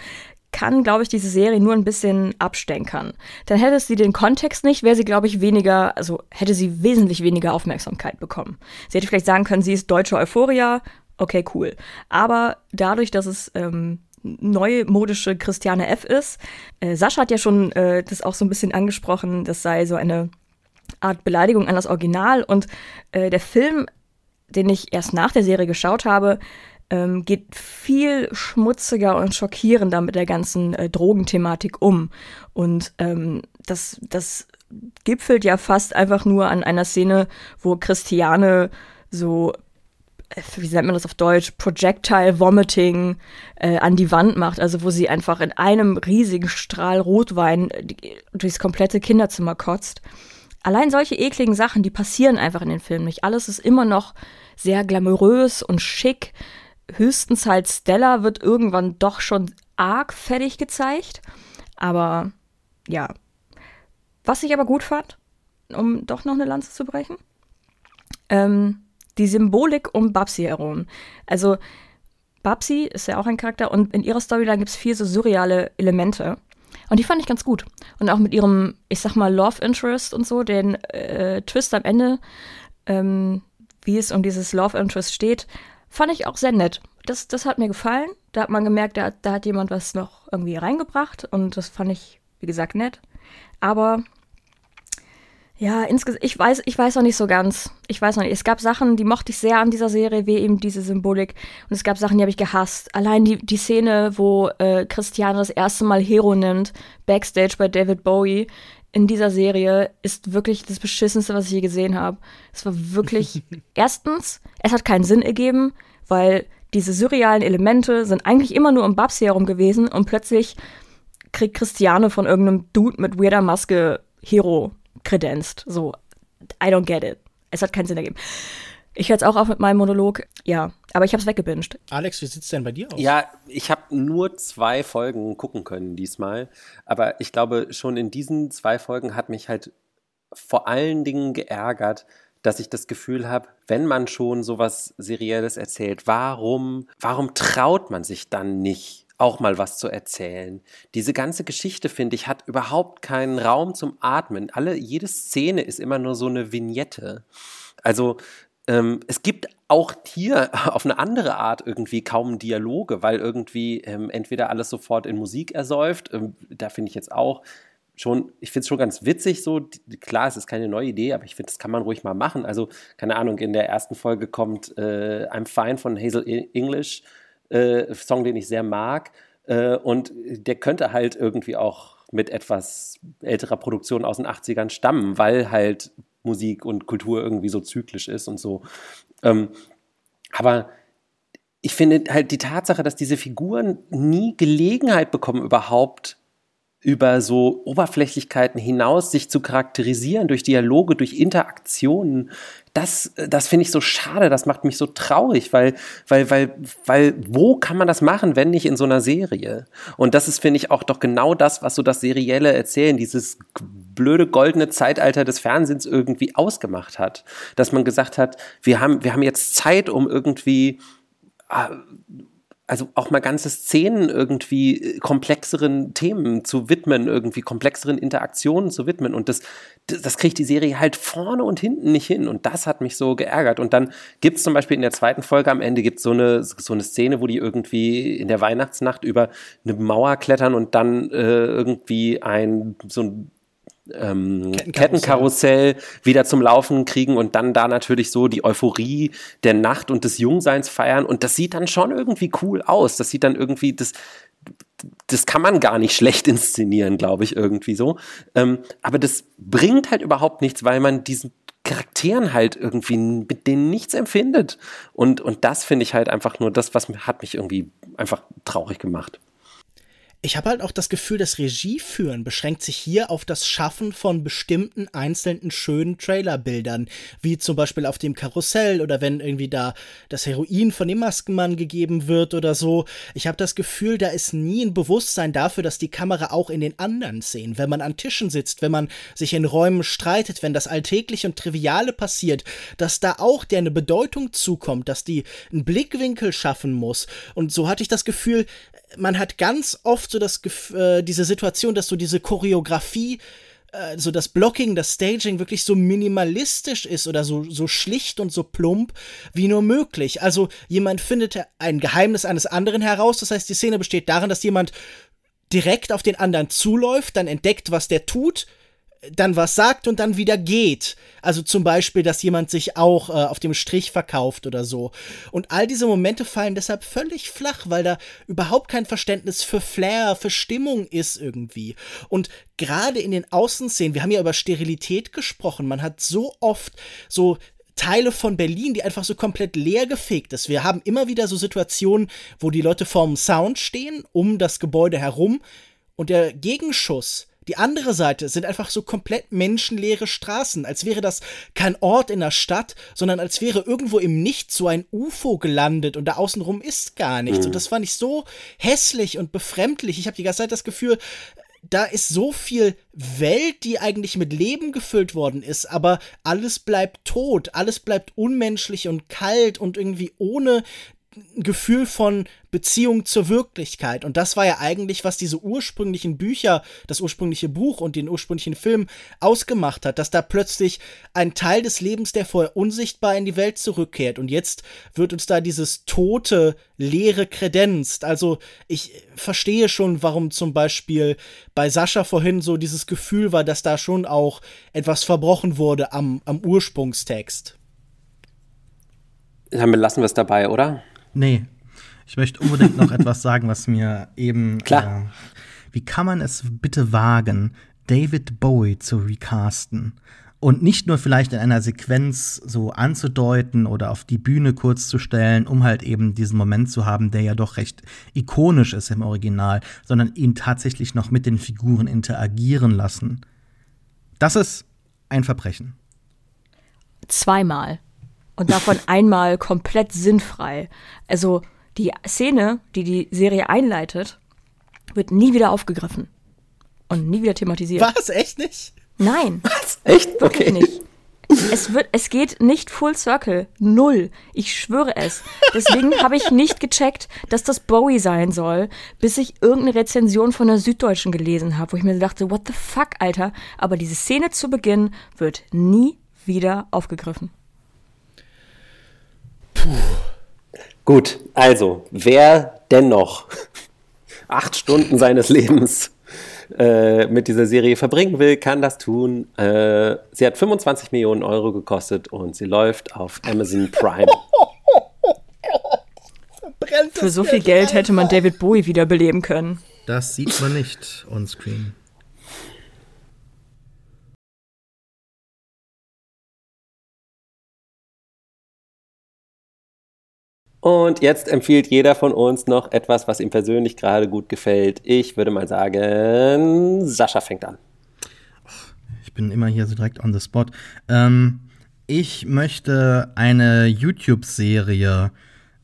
kann, glaube ich, diese Serie nur ein bisschen abstänkern. Dann hätte sie den Kontext nicht, wäre sie, glaube ich, weniger, also hätte sie wesentlich weniger Aufmerksamkeit bekommen. Sie hätte vielleicht sagen können, sie ist deutsche Euphoria, okay, cool. Aber dadurch, dass es ähm, neumodische Christiane F. ist, äh, Sascha hat ja schon äh, das auch so ein bisschen angesprochen, das sei so eine Art Beleidigung an das Original und äh, der Film, den ich erst nach der Serie geschaut habe, ähm, geht viel schmutziger und schockierender mit der ganzen äh, Drogenthematik um. Und ähm, das, das gipfelt ja fast einfach nur an einer Szene, wo Christiane so äh, wie nennt man das auf Deutsch, Projectile Vomiting äh, an die Wand macht, also wo sie einfach in einem riesigen Strahl Rotwein äh, durchs komplette Kinderzimmer kotzt. Allein solche ekligen Sachen, die passieren einfach in den Filmen nicht. Alles ist immer noch sehr glamourös und schick höchstens halt Stella wird irgendwann doch schon arg fertig gezeigt. Aber ja. Was ich aber gut fand, um doch noch eine Lanze zu brechen, ähm, die Symbolik um Babsi herum. Also Babsi ist ja auch ein Charakter und in ihrer Storyline gibt es vier so surreale Elemente. Und die fand ich ganz gut. Und auch mit ihrem, ich sag mal, Love Interest und so, den äh, Twist am Ende, ähm, wie es um dieses Love Interest steht, Fand ich auch sehr nett. Das, das hat mir gefallen. Da hat man gemerkt, da, da hat jemand was noch irgendwie reingebracht und das fand ich, wie gesagt, nett. Aber ja, insgesamt, ich weiß, ich weiß noch nicht so ganz. Ich weiß noch nicht. Es gab Sachen, die mochte ich sehr an dieser Serie, wie eben diese Symbolik. Und es gab Sachen, die habe ich gehasst. Allein die, die Szene, wo äh, Christiane das erste Mal Hero nimmt, Backstage bei David Bowie in dieser Serie ist wirklich das Beschissenste, was ich je gesehen habe. Es war wirklich, erstens, es hat keinen Sinn ergeben, weil diese surrealen Elemente sind eigentlich immer nur um Babsi herum gewesen und plötzlich kriegt Christiane von irgendeinem Dude mit weirder Maske Hero kredenzt. So, I don't get it. Es hat keinen Sinn ergeben. Ich höre jetzt auch auf mit meinem Monolog. Ja, aber ich habe es weggebinged. Alex, wie sieht's denn bei dir aus? Ja, ich habe nur zwei Folgen gucken können diesmal. Aber ich glaube, schon in diesen zwei Folgen hat mich halt vor allen Dingen geärgert, dass ich das Gefühl habe, wenn man schon sowas Serielles erzählt, warum, warum traut man sich dann nicht? auch mal was zu erzählen. Diese ganze Geschichte, finde ich, hat überhaupt keinen Raum zum Atmen. Alle, jede Szene ist immer nur so eine Vignette. Also ähm, es gibt auch hier auf eine andere Art irgendwie kaum Dialoge, weil irgendwie ähm, entweder alles sofort in Musik ersäuft, ähm, da finde ich jetzt auch schon, ich finde es schon ganz witzig so, klar, es ist keine neue Idee, aber ich finde, das kann man ruhig mal machen. Also, keine Ahnung, in der ersten Folge kommt äh, I'm Fine von Hazel English, äh, Song, den ich sehr mag, äh, und der könnte halt irgendwie auch mit etwas älterer Produktion aus den 80ern stammen, weil halt Musik und Kultur irgendwie so zyklisch ist und so. Ähm, aber ich finde halt die Tatsache, dass diese Figuren nie Gelegenheit bekommen, überhaupt über so Oberflächlichkeiten hinaus sich zu charakterisieren durch Dialoge, durch Interaktionen. Das, das finde ich so schade, das macht mich so traurig, weil, weil, weil, weil, wo kann man das machen, wenn nicht in so einer Serie? Und das ist, finde ich, auch doch genau das, was so das serielle Erzählen, dieses blöde goldene Zeitalter des Fernsehens irgendwie ausgemacht hat. Dass man gesagt hat, wir haben, wir haben jetzt Zeit, um irgendwie ah, also auch mal ganze Szenen irgendwie äh, komplexeren Themen zu widmen, irgendwie komplexeren Interaktionen zu widmen. Und das, das kriegt die Serie halt vorne und hinten nicht hin. Und das hat mich so geärgert. Und dann gibt es zum Beispiel in der zweiten Folge am Ende gibt so eine, so eine Szene, wo die irgendwie in der Weihnachtsnacht über eine Mauer klettern und dann äh, irgendwie ein so ein ähm, Kettenkarussell. Kettenkarussell wieder zum Laufen kriegen und dann da natürlich so die Euphorie der Nacht und des Jungseins feiern. Und das sieht dann schon irgendwie cool aus. Das sieht dann irgendwie, das, das kann man gar nicht schlecht inszenieren, glaube ich, irgendwie so. Ähm, aber das bringt halt überhaupt nichts, weil man diesen Charakteren halt irgendwie mit denen nichts empfindet. Und, und das finde ich halt einfach nur das, was hat mich irgendwie einfach traurig gemacht ich habe halt auch das Gefühl, das Regieführen beschränkt sich hier auf das Schaffen von bestimmten einzelnen schönen Trailerbildern, wie zum Beispiel auf dem Karussell oder wenn irgendwie da das Heroin von dem Maskenmann gegeben wird oder so. Ich habe das Gefühl, da ist nie ein Bewusstsein dafür, dass die Kamera auch in den anderen Szenen, wenn man an Tischen sitzt, wenn man sich in Räumen streitet, wenn das Alltägliche und Triviale passiert, dass da auch der eine Bedeutung zukommt, dass die einen Blickwinkel schaffen muss. Und so hatte ich das Gefühl, man hat ganz oft so das äh, diese Situation, dass so diese Choreografie äh, so das Blocking, das Staging wirklich so minimalistisch ist oder so, so schlicht und so plump wie nur möglich. Also jemand findet ein Geheimnis eines anderen heraus, das heißt, die Szene besteht darin, dass jemand direkt auf den anderen zuläuft, dann entdeckt, was der tut, dann was sagt und dann wieder geht. Also zum Beispiel, dass jemand sich auch äh, auf dem Strich verkauft oder so. Und all diese Momente fallen deshalb völlig flach, weil da überhaupt kein Verständnis für Flair, für Stimmung ist irgendwie. Und gerade in den Außenszenen, wir haben ja über Sterilität gesprochen, man hat so oft so Teile von Berlin, die einfach so komplett leer gefegt ist. Wir haben immer wieder so Situationen, wo die Leute vorm Sound stehen, um das Gebäude herum und der Gegenschuss die andere Seite sind einfach so komplett menschenleere Straßen, als wäre das kein Ort in der Stadt, sondern als wäre irgendwo im Nichts so ein UFO gelandet und da außenrum ist gar nichts. Mhm. Und das fand ich so hässlich und befremdlich. Ich habe die ganze Zeit das Gefühl, da ist so viel Welt, die eigentlich mit Leben gefüllt worden ist, aber alles bleibt tot, alles bleibt unmenschlich und kalt und irgendwie ohne Gefühl von Beziehung zur Wirklichkeit. Und das war ja eigentlich, was diese ursprünglichen Bücher, das ursprüngliche Buch und den ursprünglichen Film ausgemacht hat, dass da plötzlich ein Teil des Lebens, der vorher unsichtbar in die Welt zurückkehrt. Und jetzt wird uns da dieses tote, leere kredenzt. Also ich verstehe schon, warum zum Beispiel bei Sascha vorhin so dieses Gefühl war, dass da schon auch etwas verbrochen wurde am, am Ursprungstext. Dann lassen wir es dabei, oder? Nee. Ich möchte unbedingt noch etwas sagen, was mir eben. Klar. Äh, wie kann man es bitte wagen, David Bowie zu recasten? Und nicht nur vielleicht in einer Sequenz so anzudeuten oder auf die Bühne kurz zu stellen, um halt eben diesen Moment zu haben, der ja doch recht ikonisch ist im Original, sondern ihn tatsächlich noch mit den Figuren interagieren lassen. Das ist ein Verbrechen. Zweimal und davon einmal komplett sinnfrei. Also die Szene, die die Serie einleitet, wird nie wieder aufgegriffen und nie wieder thematisiert. Was? Echt nicht? Nein. Was? Echt? Wirklich okay. nicht. Es wird, es geht nicht full circle. Null. Ich schwöre es. Deswegen habe ich nicht gecheckt, dass das Bowie sein soll, bis ich irgendeine Rezension von der Süddeutschen gelesen habe, wo ich mir dachte, what the fuck, Alter. Aber diese Szene zu Beginn wird nie wieder aufgegriffen. Puh. Gut, also, wer dennoch acht Stunden seines Lebens äh, mit dieser Serie verbringen will, kann das tun. Äh, sie hat 25 Millionen Euro gekostet und sie läuft auf Amazon Prime. Für so viel Geld hätte man David Bowie wiederbeleben können. Das sieht man nicht on-screen. Und jetzt empfiehlt jeder von uns noch etwas, was ihm persönlich gerade gut gefällt. Ich würde mal sagen, Sascha fängt an. Ich bin immer hier so direkt on the spot. Ähm, ich möchte eine YouTube-Serie,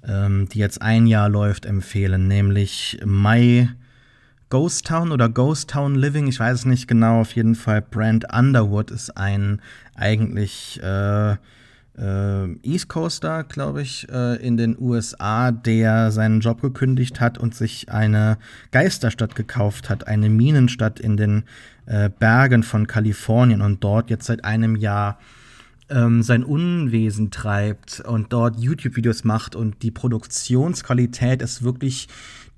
ähm, die jetzt ein Jahr läuft, empfehlen, nämlich My Ghost Town oder Ghost Town Living, ich weiß es nicht genau, auf jeden Fall Brand Underwood ist ein eigentlich äh, East Coaster, glaube ich, äh, in den USA, der seinen Job gekündigt hat und sich eine Geisterstadt gekauft hat, eine Minenstadt in den äh, Bergen von Kalifornien und dort jetzt seit einem Jahr ähm, sein Unwesen treibt und dort YouTube-Videos macht und die Produktionsqualität ist wirklich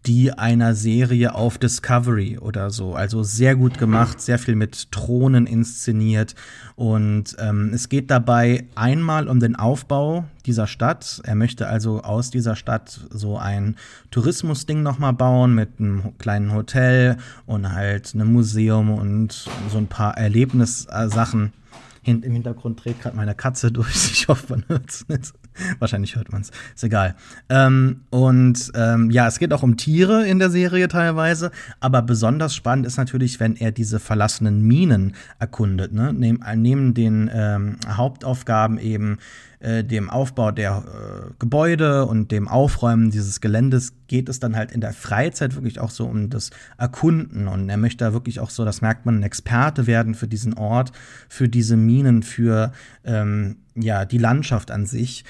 die einer Serie auf Discovery oder so. Also sehr gut gemacht, sehr viel mit Thronen inszeniert. Und ähm, es geht dabei einmal um den Aufbau dieser Stadt. Er möchte also aus dieser Stadt so ein Tourismusding nochmal bauen mit einem kleinen Hotel und halt einem Museum und so ein paar Erlebnissachen. Im Hintergrund dreht gerade meine Katze durch. Ich hoffe, man hört es nicht. Wahrscheinlich hört man es. Ist egal. Ähm, und ähm, ja, es geht auch um Tiere in der Serie teilweise. Aber besonders spannend ist natürlich, wenn er diese verlassenen Minen erkundet. Ne? Neben, neben den ähm, Hauptaufgaben eben äh, dem Aufbau der äh, Gebäude und dem Aufräumen dieses Geländes geht es dann halt in der Freizeit wirklich auch so um das Erkunden. Und er möchte da wirklich auch so, das merkt man, ein Experte werden für diesen Ort, für diese Minen, für ähm, ja, die Landschaft an sich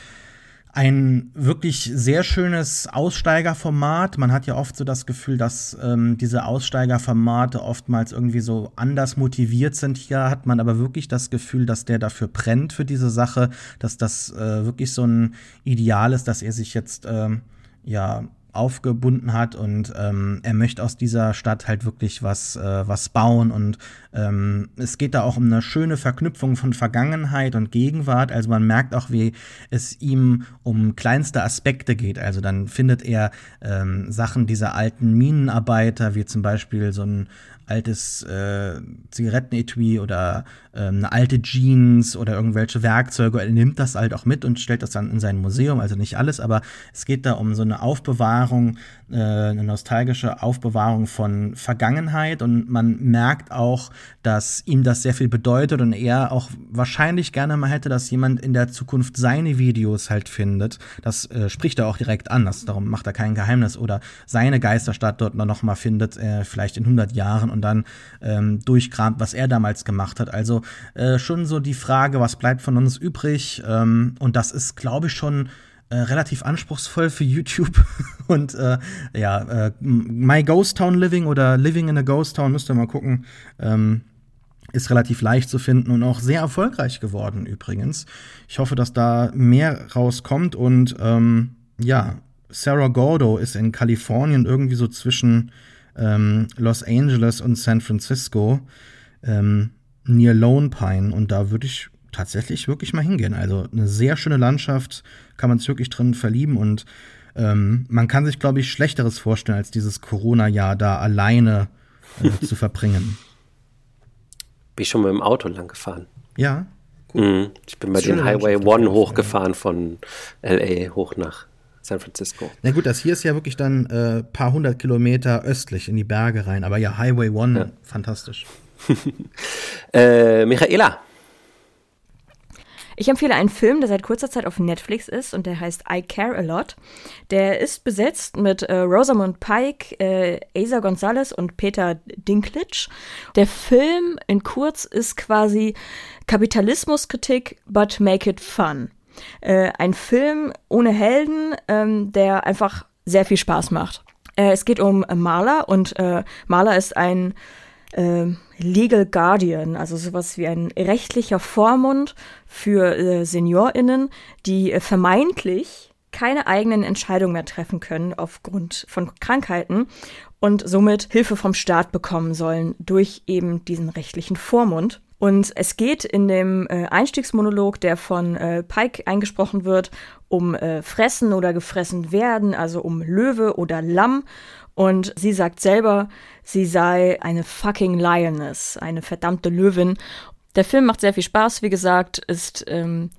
ein wirklich sehr schönes Aussteigerformat. Man hat ja oft so das Gefühl, dass ähm, diese Aussteigerformate oftmals irgendwie so anders motiviert sind. Hier hat man aber wirklich das Gefühl, dass der dafür brennt für diese Sache, dass das äh, wirklich so ein Ideal ist, dass er sich jetzt ähm, ja aufgebunden hat und ähm, er möchte aus dieser Stadt halt wirklich was, äh, was bauen und ähm, es geht da auch um eine schöne Verknüpfung von Vergangenheit und Gegenwart. Also man merkt auch, wie es ihm um kleinste Aspekte geht. Also dann findet er ähm, Sachen dieser alten Minenarbeiter, wie zum Beispiel so ein altes äh, Zigarettenetui oder äh, eine alte Jeans oder irgendwelche Werkzeuge. Er nimmt das halt auch mit und stellt das dann in sein Museum. Also nicht alles, aber es geht da um so eine Aufbewahrung, äh, eine nostalgische Aufbewahrung von Vergangenheit und man merkt auch, dass ihm das sehr viel bedeutet und er auch wahrscheinlich gerne mal hätte, dass jemand in der Zukunft seine Videos halt findet. Das äh, spricht er auch direkt an, das, darum macht er kein Geheimnis oder seine Geisterstadt dort noch mal findet, äh, vielleicht in 100 Jahren und dann ähm, durchkramt, was er damals gemacht hat. Also äh, schon so die Frage, was bleibt von uns übrig? Ähm, und das ist, glaube ich, schon äh, relativ anspruchsvoll für YouTube. Und äh, ja, äh, My Ghost Town Living oder Living in a Ghost Town, müsst ihr mal gucken. Ähm, ist relativ leicht zu finden und auch sehr erfolgreich geworden übrigens. Ich hoffe, dass da mehr rauskommt und ähm, ja, Sarah Gordo ist in Kalifornien irgendwie so zwischen ähm, Los Angeles und San Francisco, ähm, near Lone Pine und da würde ich tatsächlich wirklich mal hingehen. Also eine sehr schöne Landschaft, kann man sich wirklich drin verlieben und ähm, man kann sich, glaube ich, Schlechteres vorstellen, als dieses Corona-Jahr da alleine äh, zu verbringen. Bin ich schon mit dem Auto lang gefahren. Ja. Mhm. Ich bin bei den Highway One hochgefahren von LA hoch nach San Francisco. Na gut, das hier ist ja wirklich dann ein äh, paar hundert Kilometer östlich in die Berge rein. Aber ja, Highway One, ja. fantastisch. äh, Michaela, Ich empfehle einen Film, der seit kurzer Zeit auf Netflix ist und der heißt I Care a Lot. Der ist besetzt mit äh, Rosamund Pike, äh, Asa Gonzalez und Peter Dinklage. Der Film in kurz ist quasi Kapitalismuskritik, but make it fun. Äh, ein Film ohne Helden, ähm, der einfach sehr viel Spaß macht. Äh, es geht um Marla und äh, Marla ist ein äh, Legal Guardian, also sowas wie ein rechtlicher Vormund für äh, SeniorInnen, die äh, vermeintlich keine eigenen Entscheidungen mehr treffen können aufgrund von Krankheiten und somit Hilfe vom Staat bekommen sollen durch eben diesen rechtlichen Vormund. Und es geht in dem äh, Einstiegsmonolog, der von äh, Pike eingesprochen wird, um äh, Fressen oder gefressen werden, also um Löwe oder Lamm. Und sie sagt selber, sie sei eine fucking Lioness, eine verdammte Löwin. Der Film macht sehr viel Spaß, wie gesagt, ist ähm,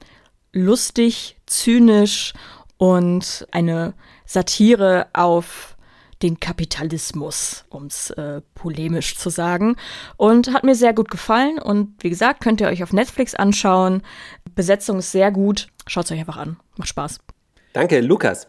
lustig, zynisch und eine Satire auf den Kapitalismus, um es äh, polemisch zu sagen. Und hat mir sehr gut gefallen. Und wie gesagt, könnt ihr euch auf Netflix anschauen. Besetzung ist sehr gut. Schaut es euch einfach an. Macht Spaß. Danke, Lukas.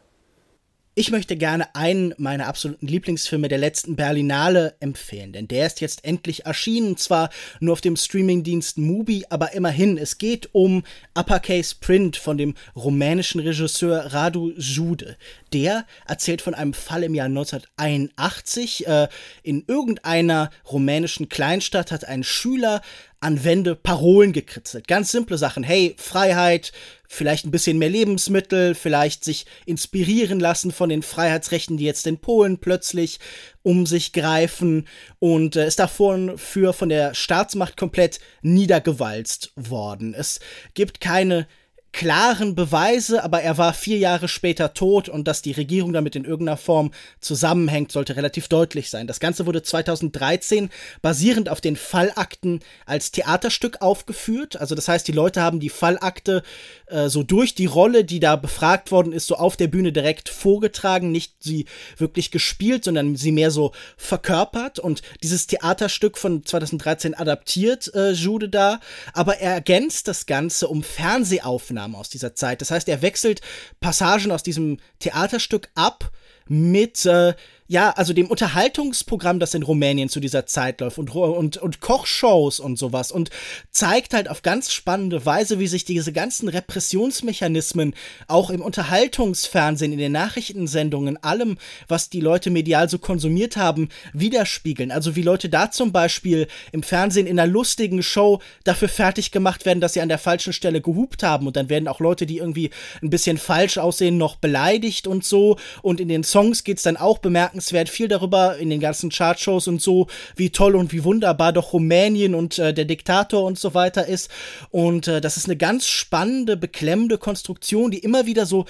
Ich möchte gerne einen meiner absoluten Lieblingsfilme der letzten Berlinale empfehlen, denn der ist jetzt endlich erschienen, zwar nur auf dem Streamingdienst Mubi, aber immerhin, es geht um Uppercase Print von dem rumänischen Regisseur Radu Jude. Der erzählt von einem Fall im Jahr 1981. Äh, in irgendeiner rumänischen Kleinstadt hat ein Schüler an Wände Parolen gekritzelt. Ganz simple Sachen. Hey, Freiheit, vielleicht ein bisschen mehr Lebensmittel, vielleicht sich inspirieren lassen von den Freiheitsrechten, die jetzt in Polen plötzlich um sich greifen und äh, ist davon für von der Staatsmacht komplett niedergewalzt worden. Es gibt keine klaren Beweise, aber er war vier Jahre später tot und dass die Regierung damit in irgendeiner Form zusammenhängt, sollte relativ deutlich sein. Das Ganze wurde 2013 basierend auf den Fallakten als Theaterstück aufgeführt. Also das heißt, die Leute haben die Fallakte äh, so durch die Rolle, die da befragt worden ist, so auf der Bühne direkt vorgetragen, nicht sie wirklich gespielt, sondern sie mehr so verkörpert und dieses Theaterstück von 2013 adaptiert äh, Jude da, aber er ergänzt das Ganze um Fernsehaufnahmen Aufnahmen aus dieser Zeit. Das heißt, er wechselt Passagen aus diesem Theaterstück ab mit äh, ja, also dem Unterhaltungsprogramm, das in Rumänien zu dieser Zeit läuft und, und, und Kochshows und sowas und zeigt halt auf ganz spannende Weise, wie sich diese ganzen Repressionsmechanismen auch im Unterhaltungsfernsehen, in den Nachrichtensendungen, allem, was die Leute medial so konsumiert haben, widerspiegeln. Also wie Leute da zum Beispiel im Fernsehen in einer lustigen Show dafür fertig gemacht werden, dass sie an der falschen Stelle gehupt haben und dann werden auch Leute, die irgendwie ein bisschen falsch aussehen, noch beleidigt und so und in den Songs geht's dann auch bemerkenswert bemerkenswert, viel darüber in den ganzen Chartshows und so, wie toll und wie wunderbar doch Rumänien und äh, der Diktator und so weiter ist. Und äh, das ist eine ganz spannende, beklemmende Konstruktion, die immer wieder so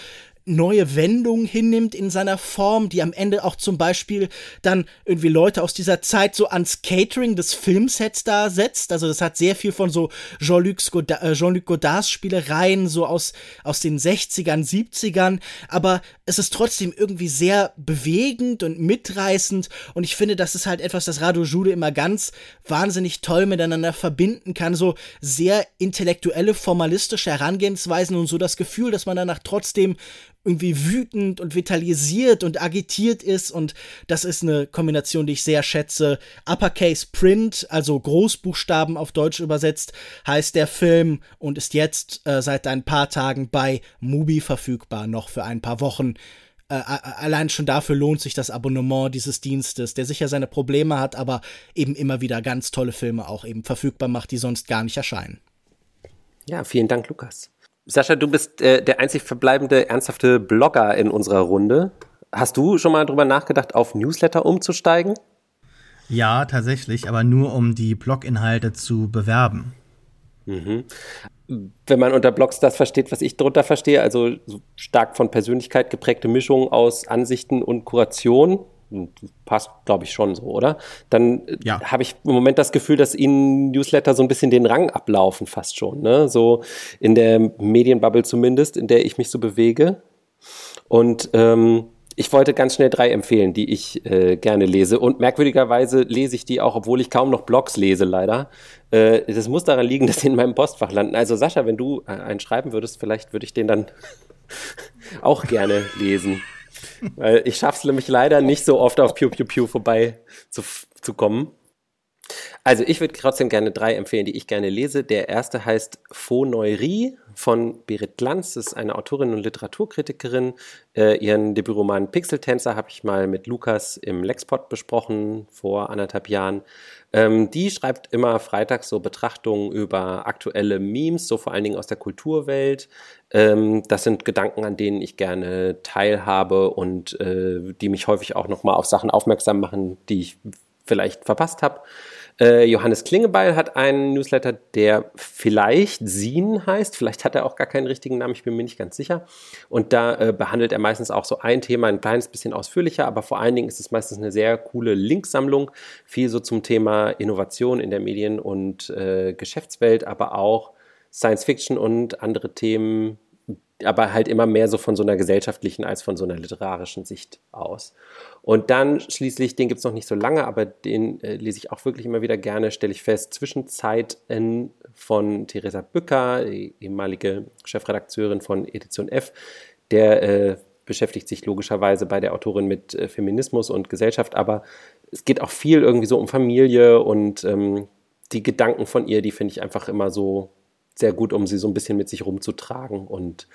neue Wendungen hinnimmt in seiner Form, die am Ende auch zum Beispiel dann irgendwie Leute aus dieser Zeit so ans Catering des Filmsets da setzt. Also das hat sehr viel von so Jean-Luc Godard, äh, Jean Godards Spielereien so aus, aus den 60ern, 70ern. Aber es ist trotzdem irgendwie sehr bewegend und mitreißend. Und ich finde, das ist halt etwas, das Rado Jude immer ganz wahnsinnig toll miteinander verbinden kann. So sehr intellektuelle, formalistische Herangehensweisen und so das Gefühl, dass man danach trotzdem irgendwie wütend und vitalisiert und agitiert ist und das ist eine Kombination, die ich sehr schätze. Uppercase Print, also Großbuchstaben auf Deutsch übersetzt, heißt der Film und ist jetzt äh, seit ein paar Tagen bei Mubi verfügbar, noch für ein paar Wochen. Äh, allein schon dafür lohnt sich das Abonnement dieses Dienstes, der sicher seine Probleme hat, aber eben immer wieder ganz tolle Filme auch eben verfügbar macht, die sonst gar nicht erscheinen. Ja, vielen Dank, Lukas. Sascha, du bist äh, der einzig verbleibende ernsthafte Blogger in unserer Runde. Hast du schon mal drüber nachgedacht, auf Newsletter umzusteigen? Ja, tatsächlich, aber nur um die Bloginhalte zu bewerben. Mhm. Wenn man unter Blogs das versteht, was ich darunter verstehe, also so stark von Persönlichkeit geprägte Mischung aus Ansichten und Kuration, passt, glaube ich, schon so, oder? Dann äh, ja. habe ich im Moment das Gefühl, dass ihnen Newsletter so ein bisschen den Rang ablaufen, fast schon. Ne? So in der Medienbubble zumindest, in der ich mich so bewege. Und ähm, ich wollte ganz schnell drei empfehlen, die ich äh, gerne lese. Und merkwürdigerweise lese ich die auch, obwohl ich kaum noch Blogs lese, leider. Äh, das muss daran liegen, dass sie in meinem Postfach landen. Also Sascha, wenn du äh, einen schreiben würdest, vielleicht würde ich den dann auch gerne lesen. Weil ich schaffe es nämlich leider nicht so oft auf Pew Pew Pew vorbei zu, zu kommen. Also ich würde trotzdem gerne drei empfehlen, die ich gerne lese. Der erste heißt Phonoirie von Berit Glanz. Das ist eine Autorin und Literaturkritikerin. Äh, ihren Debütroman Pixeltänzer habe ich mal mit Lukas im Lexpot besprochen vor anderthalb Jahren. Ähm, die schreibt immer freitags so Betrachtungen über aktuelle Memes, so vor allen Dingen aus der Kulturwelt. Ähm, das sind Gedanken, an denen ich gerne teilhabe und äh, die mich häufig auch nochmal auf Sachen aufmerksam machen, die ich vielleicht verpasst habe. Äh, Johannes Klingebeil hat einen Newsletter, der vielleicht Sin heißt. Vielleicht hat er auch gar keinen richtigen Namen, ich bin mir nicht ganz sicher. Und da äh, behandelt er meistens auch so ein Thema ein kleines bisschen ausführlicher, aber vor allen Dingen ist es meistens eine sehr coole Linksammlung. Viel so zum Thema Innovation in der Medien- und äh, Geschäftswelt, aber auch Science Fiction und andere Themen, aber halt immer mehr so von so einer gesellschaftlichen als von so einer literarischen Sicht aus. Und dann schließlich, den gibt es noch nicht so lange, aber den äh, lese ich auch wirklich immer wieder gerne, stelle ich fest, Zwischenzeiten von Theresa Bücker, ehemalige Chefredakteurin von Edition F, der äh, beschäftigt sich logischerweise bei der Autorin mit äh, Feminismus und Gesellschaft, aber es geht auch viel irgendwie so um Familie und ähm, die Gedanken von ihr, die finde ich einfach immer so sehr gut, um sie so ein bisschen mit sich rumzutragen. Und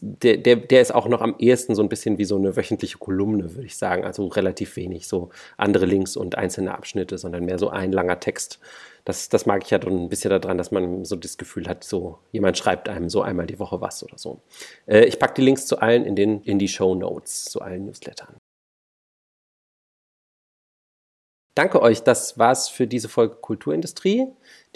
der, der, der ist auch noch am ehesten so ein bisschen wie so eine wöchentliche Kolumne, würde ich sagen. Also relativ wenig so andere Links und einzelne Abschnitte, sondern mehr so ein langer Text. Das, das mag ich ja dann ein bisschen daran, dass man so das Gefühl hat, so jemand schreibt einem so einmal die Woche was oder so. Äh, ich packe die Links zu allen in, den, in die Show Notes, zu allen Newslettern. Danke euch, das war's für diese Folge Kulturindustrie.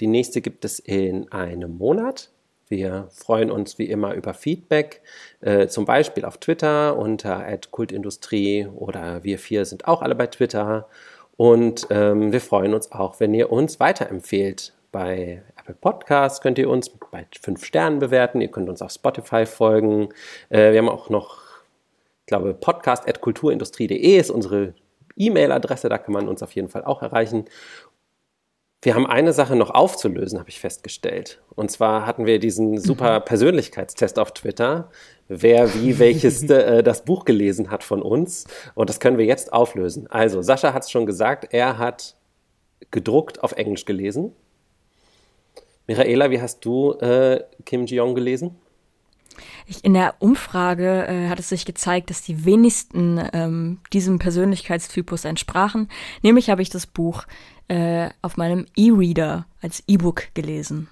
Die nächste gibt es in einem Monat. Wir freuen uns wie immer über Feedback, äh, zum Beispiel auf Twitter unter @kultindustrie oder wir vier sind auch alle bei Twitter. Und ähm, wir freuen uns auch, wenn ihr uns weiterempfehlt. Bei Apple Podcasts könnt ihr uns bei fünf Sternen bewerten. Ihr könnt uns auf Spotify folgen. Äh, wir haben auch noch, ich glaube, podcast.kulturindustrie.de ist unsere E-Mail-Adresse, da kann man uns auf jeden Fall auch erreichen. Wir haben eine Sache noch aufzulösen, habe ich festgestellt. Und zwar hatten wir diesen super mhm. Persönlichkeitstest auf Twitter, wer wie welches äh, das Buch gelesen hat von uns. Und das können wir jetzt auflösen. Also, Sascha hat es schon gesagt, er hat gedruckt auf Englisch gelesen. Michaela, wie hast du äh, Kim Ji-Yong gelesen? In der Umfrage äh, hat es sich gezeigt, dass die wenigsten ähm, diesem Persönlichkeitstypus entsprachen. Nämlich habe ich das Buch äh, auf meinem E-Reader als E-Book gelesen.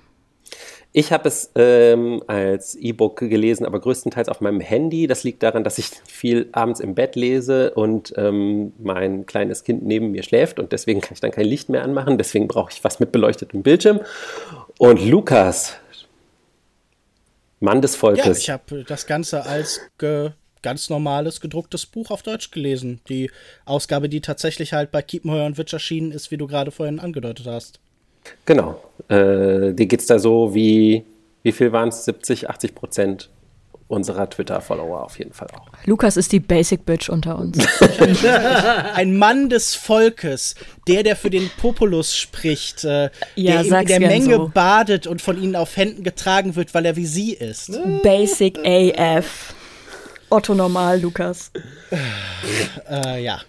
Ich habe es ähm, als E-Book gelesen, aber größtenteils auf meinem Handy. Das liegt daran, dass ich viel abends im Bett lese und ähm, mein kleines Kind neben mir schläft und deswegen kann ich dann kein Licht mehr anmachen. Deswegen brauche ich was mit beleuchtetem Bildschirm. Und Lukas, Mann des Volkes. Ja, ich habe das Ganze als ganz normales gedrucktes Buch auf Deutsch gelesen. Die Ausgabe, die tatsächlich halt bei Kiepenheuer und Witsch erschienen ist, wie du gerade vorhin angedeutet hast. Genau. Äh, dir es da so wie, wie viel waren es? 70, 80 Prozent unserer Twitter-Follower auf jeden Fall auch. Lukas ist die Basic Bitch unter uns. Ein Mann des Volkes, der, der für den Populus spricht, äh, ja, der in der Menge so. badet und von ihnen auf Händen getragen wird, weil er wie sie ist. Basic AF. Otto Normal, Lukas. Äh, ja.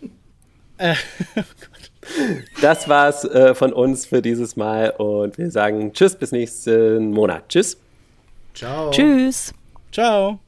Äh, das war's äh, von uns für dieses Mal und wir sagen Tschüss bis nächsten Monat. Tschüss. Ciao. Tschüss. Ciao.